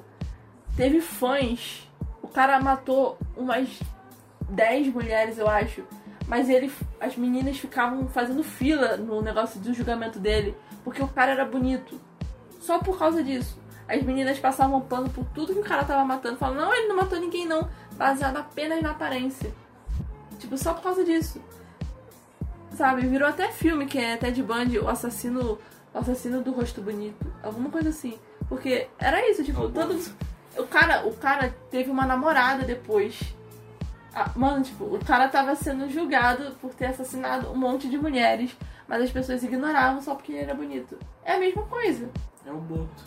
teve fãs. O cara matou umas 10 mulheres, eu acho. Mas ele, as meninas ficavam fazendo fila no negócio do julgamento dele. Porque o cara era bonito. Só por causa disso. As meninas passavam pano por tudo que o cara tava matando. Falando, não, ele não matou ninguém não. Baseado apenas na aparência. Tipo, só por causa disso. Sabe, virou até filme que é Ted Bundy, o assassino. O assassino do rosto bonito. Alguma coisa assim. Porque era isso, tipo, todo. O cara, o cara teve uma namorada depois. Ah, mano, tipo, o cara tava sendo julgado por ter assassinado um monte de mulheres, mas as pessoas ignoravam só porque ele era bonito. É a mesma coisa. É o Boto.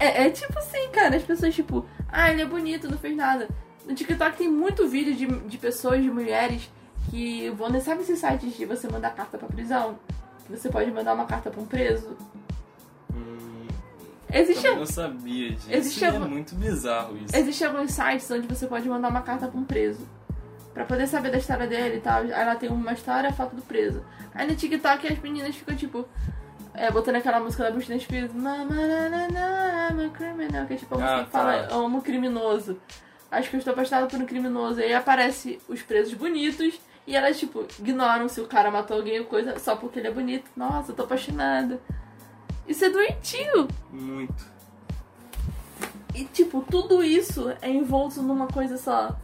É, é tipo assim, cara, as pessoas, tipo, ah, ele é bonito, não fez nada. No TikTok tem muito vídeo de, de pessoas, de mulheres, que vão, sabe esses sites de você mandar carta pra prisão? Que você pode mandar uma carta pra um preso? Hum, Existe, não sabia disso. Existe é muito bizarro isso. Existem alguns sites onde você pode mandar uma carta pra um preso. Pra poder saber da história dele e tal. Aí ela tem uma história, a foto do preso. Aí no TikTok as meninas ficam tipo. É, botando aquela música da Britney Spears. Mama, na, na, na, I'm a criminal. Que é tipo a música Ah, que fala, tá. amo criminoso. Acho que eu estou apaixonada por um criminoso. Aí aparece os presos bonitos. E elas, tipo, ignoram se o cara matou alguém ou coisa só porque ele é bonito. Nossa, eu tô apaixonada. Isso é doentio. Muito. E, tipo, tudo isso é envolto numa coisa só.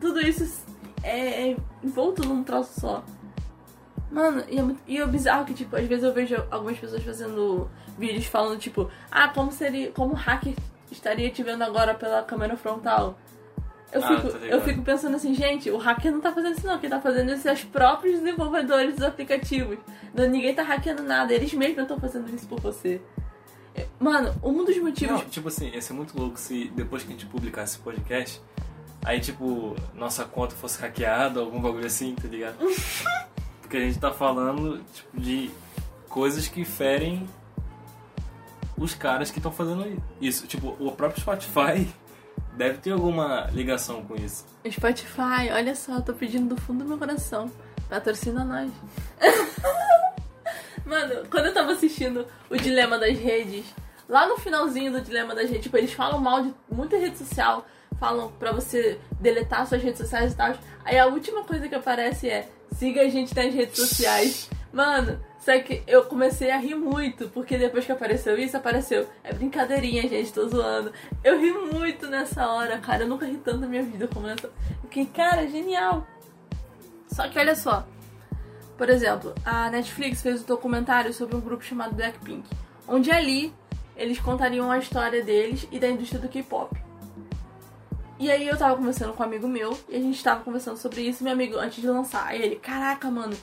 Tudo isso é, é envolto num troço só. Mano, e é, muito, e é bizarro que, tipo, às vezes eu vejo algumas pessoas fazendo vídeos falando, tipo, ah, como seria. Como o hacker estaria te vendo agora pela câmera frontal? Eu Ah, fico, eu fico pensando assim, gente, o hacker não tá fazendo isso não, quem tá fazendo isso é os próprios desenvolvedores dos aplicativos. Não, ninguém tá hackeando nada, eles mesmos estão fazendo isso por você. É, Mano, um dos motivos. Não, tipo assim, ia ser muito louco se depois que a gente publicasse esse podcast, aí tipo, nossa conta fosse hackeada, algum bagulho assim, tá ligado? Porque a gente tá falando, tipo, de coisas que ferem os caras que estão fazendo isso. Tipo, o próprio Spotify deve ter alguma ligação com isso. Spotify, olha só, eu tô pedindo do fundo do meu coração. Patrocina nós. Mano, quando eu tava assistindo o Dilema das Redes, lá no finalzinho do Dilema das Redes, tipo, eles falam mal de muita rede social, falam pra você deletar suas redes sociais e tal. Aí a última coisa que aparece é siga a gente nas redes sociais. Mano, só que eu comecei a rir muito, porque depois que apareceu isso, apareceu. É brincadeirinha, gente, tô zoando. Eu ri muito nessa hora, cara. Eu nunca ri tanto na minha vida como nessa. Porque, cara, genial. Só que olha só. Por exemplo, a Netflix fez um documentário sobre um grupo chamado Blackpink, onde ali eles contariam a história deles e da indústria do K-pop. E aí eu tava conversando com um amigo meu e a gente tava conversando sobre isso, meu amigo, antes de lançar. Aí ele, caraca, mano,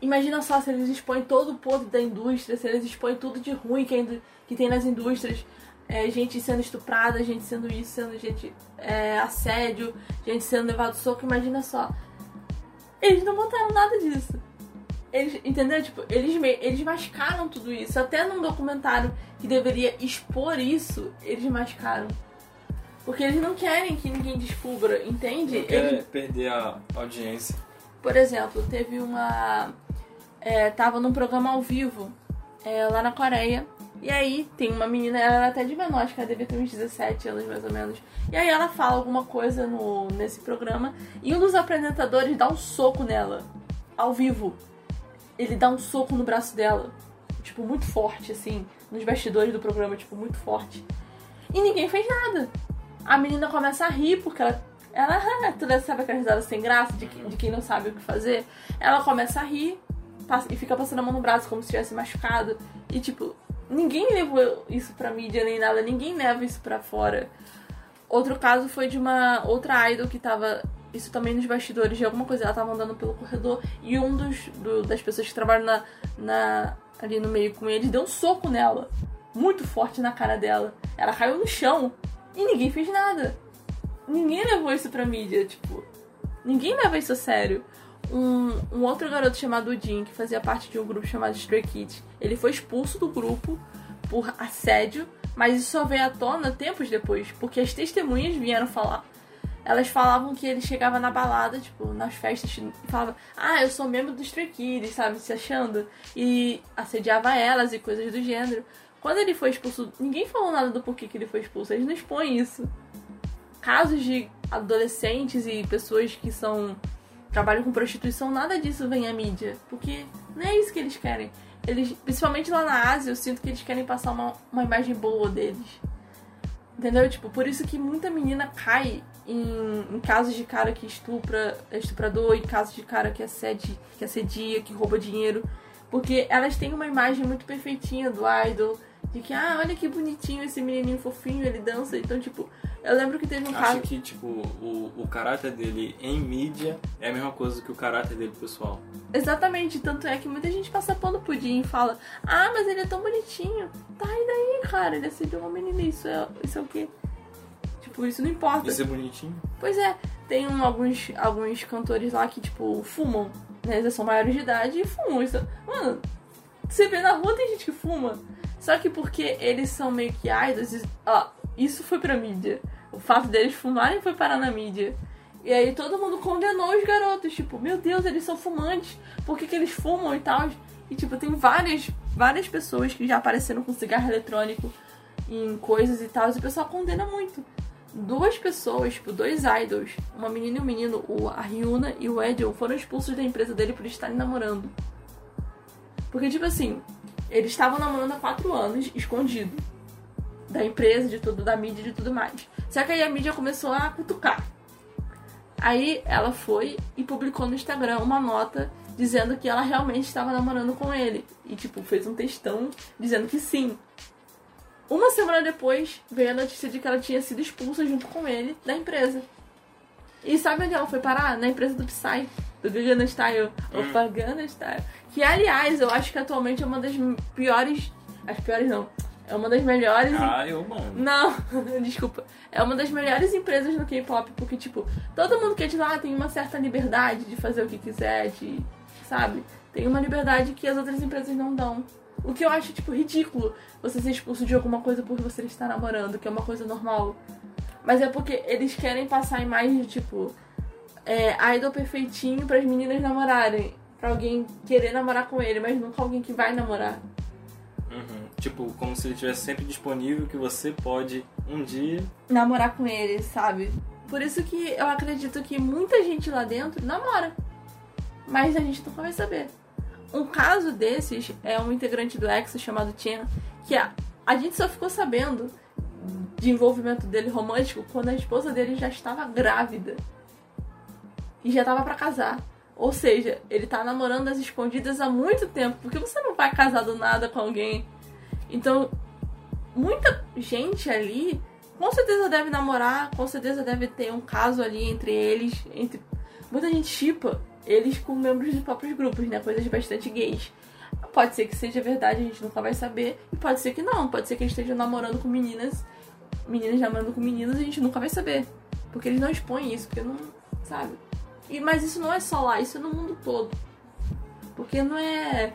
imagina só se eles expõem todo o podre da indústria, se eles expõem tudo de ruim que, a indú- que tem nas indústrias. É, gente sendo estuprada, gente sendo isso, sendo gente é, assédio, gente sendo levado soco, imagina só. Eles não botaram nada disso. Eles, entendeu? Tipo, eles, eles mascaram tudo isso. Até num documentário que deveria expor isso, eles mascaram. Porque eles não querem que ninguém descubra, entende? Não Eles- quer perder a audiência. por exemplo, teve uma. É, tava num programa ao vivo é, lá na Coreia. E aí tem uma menina, ela era até de menor, acho que ela devia ter uns 17 anos mais ou menos. E aí ela fala alguma coisa no, nesse programa e um dos apresentadores dá um soco nela, ao vivo. Ele dá um soco no braço dela, tipo, muito forte, assim, nos bastidores do programa, tipo, muito forte. E ninguém fez nada. A menina começa a rir porque ela. Ela, toda sabe aquela risada sem graça de, de quem não sabe o que fazer. Ela começa a rir e fica passando a mão no braço como se tivesse machucado. E tipo, ninguém levou isso pra mídia nem nada, ninguém leva isso pra fora. Outro caso foi de uma outra idol que tava. Isso também nos bastidores de alguma coisa. Ela tava andando pelo corredor e um dos do- das pessoas que trabalham na, na- ali no meio com eles deu um soco nela. Muito forte na cara dela. Ela caiu no chão e ninguém fez nada. Ninguém levou isso pra mídia, tipo. Ninguém leva isso a sério. Um, um outro garoto chamado Jin, que fazia parte de um grupo chamado Stray Kids, ele foi expulso do grupo por assédio, mas isso só veio à tona tempos depois, porque as testemunhas vieram falar. Elas falavam que ele chegava na balada, tipo, nas festas, e falava, ah, eu sou membro do Stray Kids, sabe, se achando, e assediava elas e coisas do gênero. Quando ele foi expulso, ninguém falou nada do porquê que ele foi expulso, eles não expõem isso casos de adolescentes e pessoas que são trabalham com prostituição, nada disso vem à mídia, porque não é isso que eles querem. Eles, principalmente lá na Ásia, eu sinto que eles querem passar uma, uma imagem boa deles. Entendeu? Tipo, por isso que muita menina cai em, em casos de cara que estupra, é estuprador, em casos de cara que assede, que assedia, que rouba dinheiro. Porque elas têm uma imagem muito perfeitinha do idol. De que, ah, olha que bonitinho esse menininho fofinho, ele dança. Então, tipo, eu lembro que teve um Acho caso. que, tipo, o, o caráter dele em mídia é a mesma coisa que o caráter dele pessoal. Exatamente, tanto é que muita gente passa pano pro Jim e fala, ah, mas ele é tão bonitinho. Tá, e daí, cara? Ele assediou uma menina, isso é, isso é o quê? Tipo, isso não importa. Isso é bonitinho. Pois é, tem um- alguns, alguns cantores lá que, tipo, fumam, né? Eles são maiores de idade e fumam. Isso, mano, você vê na rua tem gente que fuma. Só que porque eles são meio que idols, ó, isso foi pra mídia. O fato deles fumarem foi parar na mídia. E aí todo mundo condenou os garotos, tipo, meu Deus, eles são fumantes, por que, que eles fumam e tal? E tipo, tem várias, várias pessoas que já apareceram com cigarro eletrônico em coisas e tal, e o pessoal condena muito duas pessoas, tipo, dois idols, uma menina e um menino, o, a Ryuna e o Edil, foram expulsos da empresa dele por estarem namorando. Porque, tipo assim, eles estavam namorando há quatro anos, escondido. Da empresa, de tudo, da mídia de tudo mais. Só que aí a mídia começou a cutucar. Aí ela foi e publicou no Instagram uma nota dizendo que ela realmente estava namorando com ele. E, tipo, fez um textão dizendo que sim. Uma semana depois, veio a notícia de que ela tinha sido expulsa junto com ele da empresa. E sabe onde ela foi parar? Na empresa do Psy, do Gangnam Style. Opa, Gangnam Style. Que, aliás, eu acho que atualmente é uma das piores... As piores não. É uma das melhores... Ah, eu, mano. Não, desculpa. É uma das melhores empresas no K-pop, porque, tipo, todo mundo que é de lá tem uma certa liberdade de fazer o que quiser, de. Sabe? Tem uma liberdade que as outras empresas não dão. O que eu acho, tipo, ridículo você ser expulso de alguma coisa por você estar namorando, que é uma coisa normal. Mas é porque eles querem passar a imagem de, tipo, é, idol perfeitinho para as meninas namorarem. Pra alguém querer namorar com ele, mas nunca alguém que vai namorar. Uhum. Tipo, como se ele estivesse sempre disponível, que você pode um dia. Namorar com ele, sabe? Por isso que eu acredito que muita gente lá dentro namora. Mas a gente nunca vai saber. Um caso desses é um integrante do EXO chamado Chen, que a, a gente só ficou sabendo de envolvimento dele romântico quando a esposa dele já estava grávida. E já estava para casar. Ou seja, ele tá namorando as escondidas há muito tempo, porque você não vai casar do nada com alguém. Então, muita gente ali com certeza deve namorar, com certeza deve ter um caso ali entre eles, entre muita gente chipa eles com membros de próprios grupos, né? Coisas bastante gays. Pode ser que seja verdade, a gente nunca vai saber, e pode ser que não, pode ser que eles estejam namorando com meninas, meninas namorando com meninos, a gente nunca vai saber. Porque eles não expõem isso, porque não, sabe? E, mas isso não é só lá, isso é no mundo todo. Porque não é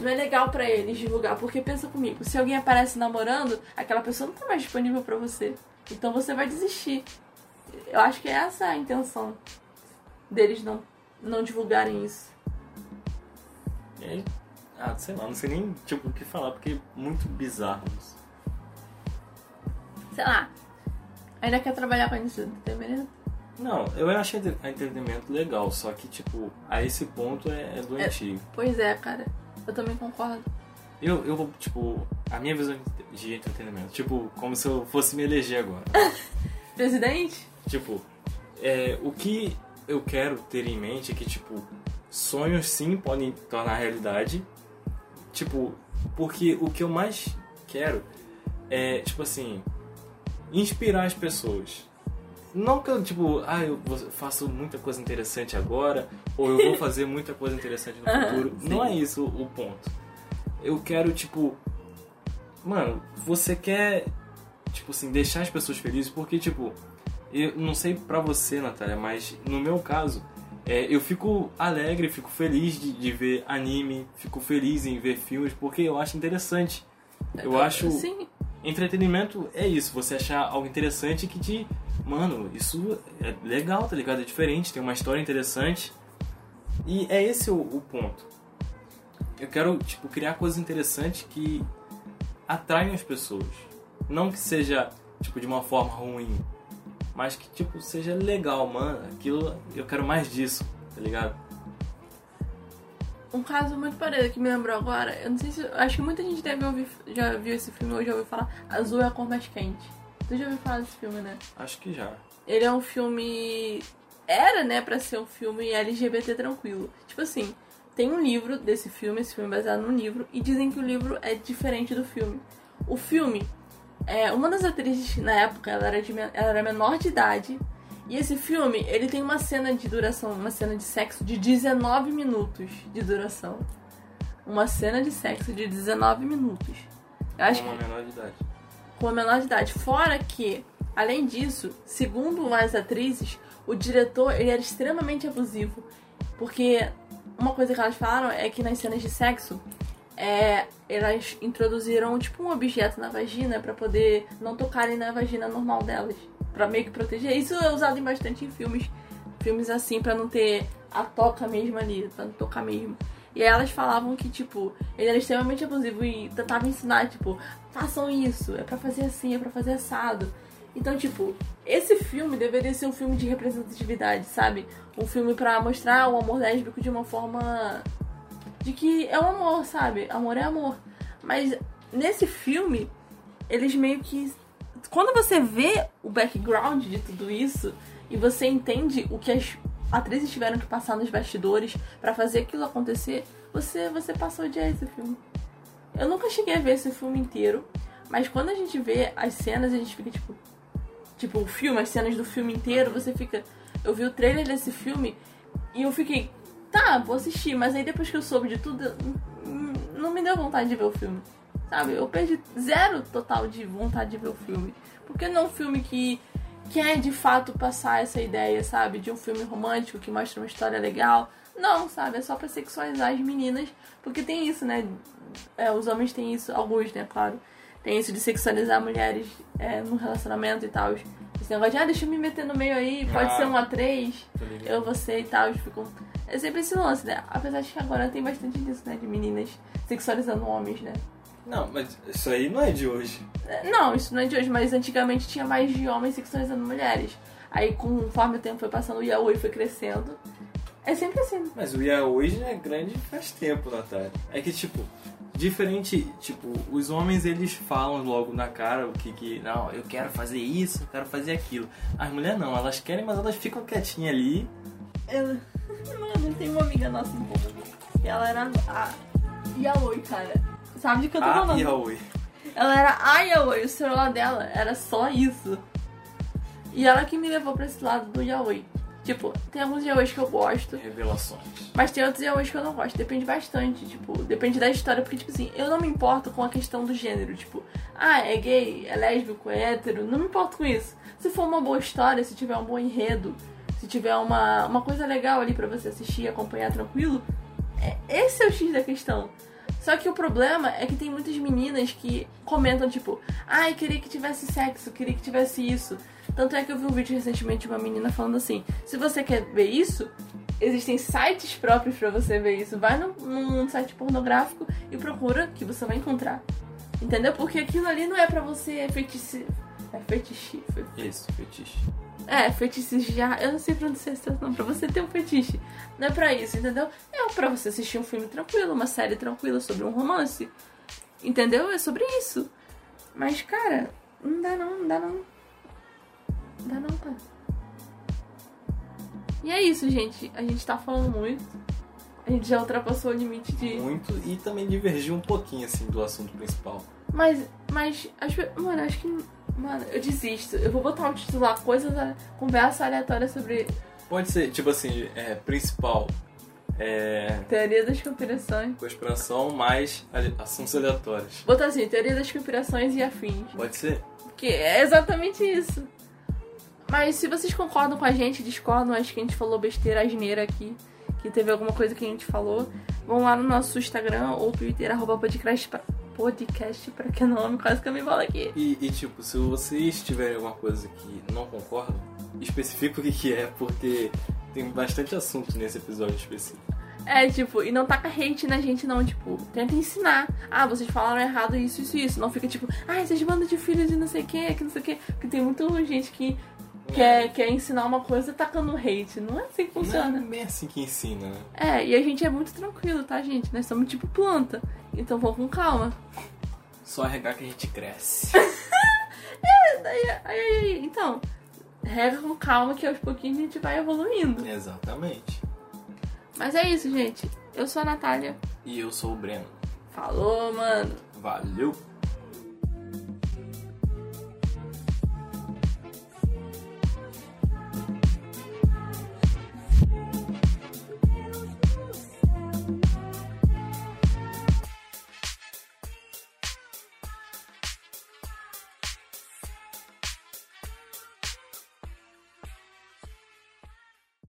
não é legal para eles divulgar, porque pensa comigo, se alguém aparece namorando, aquela pessoa não tá mais disponível para você. Então você vai desistir. Eu acho que é essa a intenção deles não não divulgarem isso. E aí, ah, sei lá, não sei nem tipo o que falar, porque é muito bizarro isso. Sei lá. Ainda quer trabalhar com isso, entendeu? Não, eu achei entretenimento legal, só que, tipo, a esse ponto é, é doentio. Pois é, cara. Eu também concordo. Eu, eu vou, tipo, a minha visão de entretenimento, tipo, como se eu fosse me eleger agora. Presidente? Tipo, é, o que eu quero ter em mente é que, tipo, sonhos sim podem tornar realidade. Tipo, porque o que eu mais quero é, tipo assim, inspirar as pessoas. Não que eu, tipo, ah, eu faço muita coisa interessante agora, ou eu vou fazer muita coisa interessante no futuro. Não é isso o ponto. Eu quero, tipo, mano, você quer, tipo assim, deixar as pessoas felizes, porque, tipo, eu não sei pra você, Natália, mas no meu caso, é, eu fico alegre, fico feliz de, de, ver anime, fico feliz em ver filmes, porque eu acho interessante. Eu acho. Sim. Entretenimento é isso, você achar algo interessante que te mano, isso é legal, tá ligado? É diferente, tem uma história interessante. E é esse o, o ponto. Eu quero, tipo, criar coisas interessantes que atraiam as pessoas. Não que seja, tipo, de uma forma ruim. Mas que, tipo, seja legal, mano. Aquilo, eu quero mais disso, tá ligado? Um caso muito parecido que me lembrou agora, eu não sei se. Acho que muita gente deve ouvir, já viu esse filme ou já ouviu falar. Azul é a cor mais quente. Tu já ouviu falar desse filme, né? Acho que já. Ele é um filme. Era, né, pra ser um filme LGBT tranquilo. Tipo assim, tem um livro desse filme, esse filme é baseado num livro, e dizem que o livro é diferente do filme. O filme, é, uma das atrizes na época, ela era, de, ela era menor de idade, e esse filme, ele tem uma cena de duração, uma cena de sexo de 19 minutos de duração. Uma cena de sexo de 19 minutos. Eu acho uma menor de idade a menor de idade. Fora que, além disso, segundo as atrizes, o diretor ele era extremamente abusivo. Porque uma coisa que elas falaram é que nas cenas de sexo, é, elas introduziram tipo um objeto na vagina para poder não tocarem na vagina normal delas, para meio que proteger. Isso é usado em bastante em filmes, filmes assim para não ter a toca mesmo ali, para não tocar mesmo. E aí elas falavam que, tipo, ele era extremamente abusivo e tentava ensinar, tipo, façam isso, é para fazer assim, é para fazer assado. Então, tipo, esse filme deveria ser um filme de representatividade, sabe? Um filme para mostrar o amor lésbico de uma forma de que é um amor, sabe? Amor é amor. Mas nesse filme, eles meio que quando você vê o background de tudo isso e você entende o que as atrizes tiveram que passar nos bastidores para fazer aquilo acontecer, você você passou de esse filme. Eu nunca cheguei a ver esse filme inteiro, mas quando a gente vê as cenas, a gente fica tipo tipo o filme, as cenas do filme inteiro, você fica eu vi o trailer desse filme e eu fiquei, tá, vou assistir, mas aí depois que eu soube de tudo, hum, não me deu vontade de ver o filme. Sabe? Eu perdi zero total de vontade de ver o filme. Porque não é um filme que quer de fato passar essa ideia, sabe? De um filme romântico que mostra uma história legal. Não, sabe? É só pra sexualizar as meninas. Porque tem isso, né? É, os homens têm isso, alguns, né? Claro. Tem isso de sexualizar mulheres é, no relacionamento e tal. Esse negócio de, ah, deixa eu me meter no meio aí, pode Ah. ser um a três, eu, você e tal. Ficam... É sempre esse lance, né? Apesar de que agora tem bastante disso, né? De meninas sexualizando homens, né? Não, mas isso aí não é de hoje. É, Não, isso não é de hoje, mas antigamente tinha mais de homens sexualizando mulheres. Aí, conforme o tempo foi passando, o yaoi foi crescendo. É sempre assim. Mas o yaoi já é grande faz tempo, Natália. É que, tipo, diferente, tipo, os homens eles falam logo na cara o que que, não, eu quero fazer isso, eu quero fazer aquilo. As mulheres não, elas querem, mas elas ficam quietinhas ali. Ela... Mano, tem uma amiga nossa em. E ela era a yaoi, cara. Sabe de que eu tô A falando? yaoi. Ela era a yaoi, o celular dela era só isso. E ela que me levou pra esse lado do yaoi. Tipo, tem alguns yaois que eu gosto. Revelações. Mas tem outros yaois que eu não gosto. Depende bastante, tipo, depende da história. Porque, tipo assim, eu não me importo com a questão do gênero. Tipo, ah, é gay, é lésbico, é hétero. Não me importo com isso. Se for uma boa história, se tiver um bom enredo, se tiver uma, uma coisa legal ali pra você assistir e acompanhar tranquilo, é, esse é o X da questão. Só que o problema é que tem muitas meninas que comentam, tipo, ai, queria que tivesse sexo, queria que tivesse isso. Tanto é que eu vi um vídeo recentemente de uma menina falando assim: se você quer ver isso, existem sites próprios pra você ver isso. Vai num, num site pornográfico e procura que você vai encontrar. Entendeu? Porque aquilo ali não é pra você fetiche. É fetiche. fe- Isso, fetiche. É, fetichijar. Eu não sei pronunciar isso, não. Pra você ter um fetiche. Não é pra isso, entendeu? É pra você assistir um filme tranquilo, uma série tranquila sobre um romance. Entendeu? É sobre isso. Mas, cara, não dá não, não dá não. Não dá não, cara. E é isso, gente. A gente tá falando muito. A gente já ultrapassou o limite de. Muito e também divergiu um pouquinho, assim, do assunto principal. Mas, mas, acho, mano, acho que. Mano, eu desisto. Eu vou botar o título lá, coisas. a- Conversa aleatória sobre Pode ser, tipo assim, é, principal, é, teoria das conspirações. conspiração mais assuntos aleatórios. Botar assim, teoria das conspirações e afins. Pode ser? Porque é exatamente isso. Mas se vocês concordam com a gente, discordam, acho que a gente falou besteira, asneira aqui, que teve alguma coisa que a gente falou, vão lá no nosso Instagram ou Twitter, arroba podcast pra, podcast pra que nome, quase que eu me falo aqui. E, e, tipo, se vocês tiverem alguma coisa que não concordam, especifica o que, que é, porque tem bastante assunto nesse episódio específico. É, tipo, e não taca hate na gente, não. Tipo, tenta ensinar. Ah, vocês falaram errado isso, isso, isso. Não fica tipo, ah, vocês mandam de filho de não sei o que, que não sei o que. Porque tem muita gente que quer, quer ensinar uma coisa tacando hate. Não é assim que Não é funciona. bem assim que ensina, né? É, e a gente é muito tranquilo, tá, gente? Nós somos tipo planta. Então vamos com calma. Só regar que a gente cresce. Aí, aí, então, rega com calma que aos pouquinhos a gente vai evoluindo. Exatamente. Mas é isso, gente. Eu sou a Natália. E eu sou o Breno. Falou, mano. Valeu!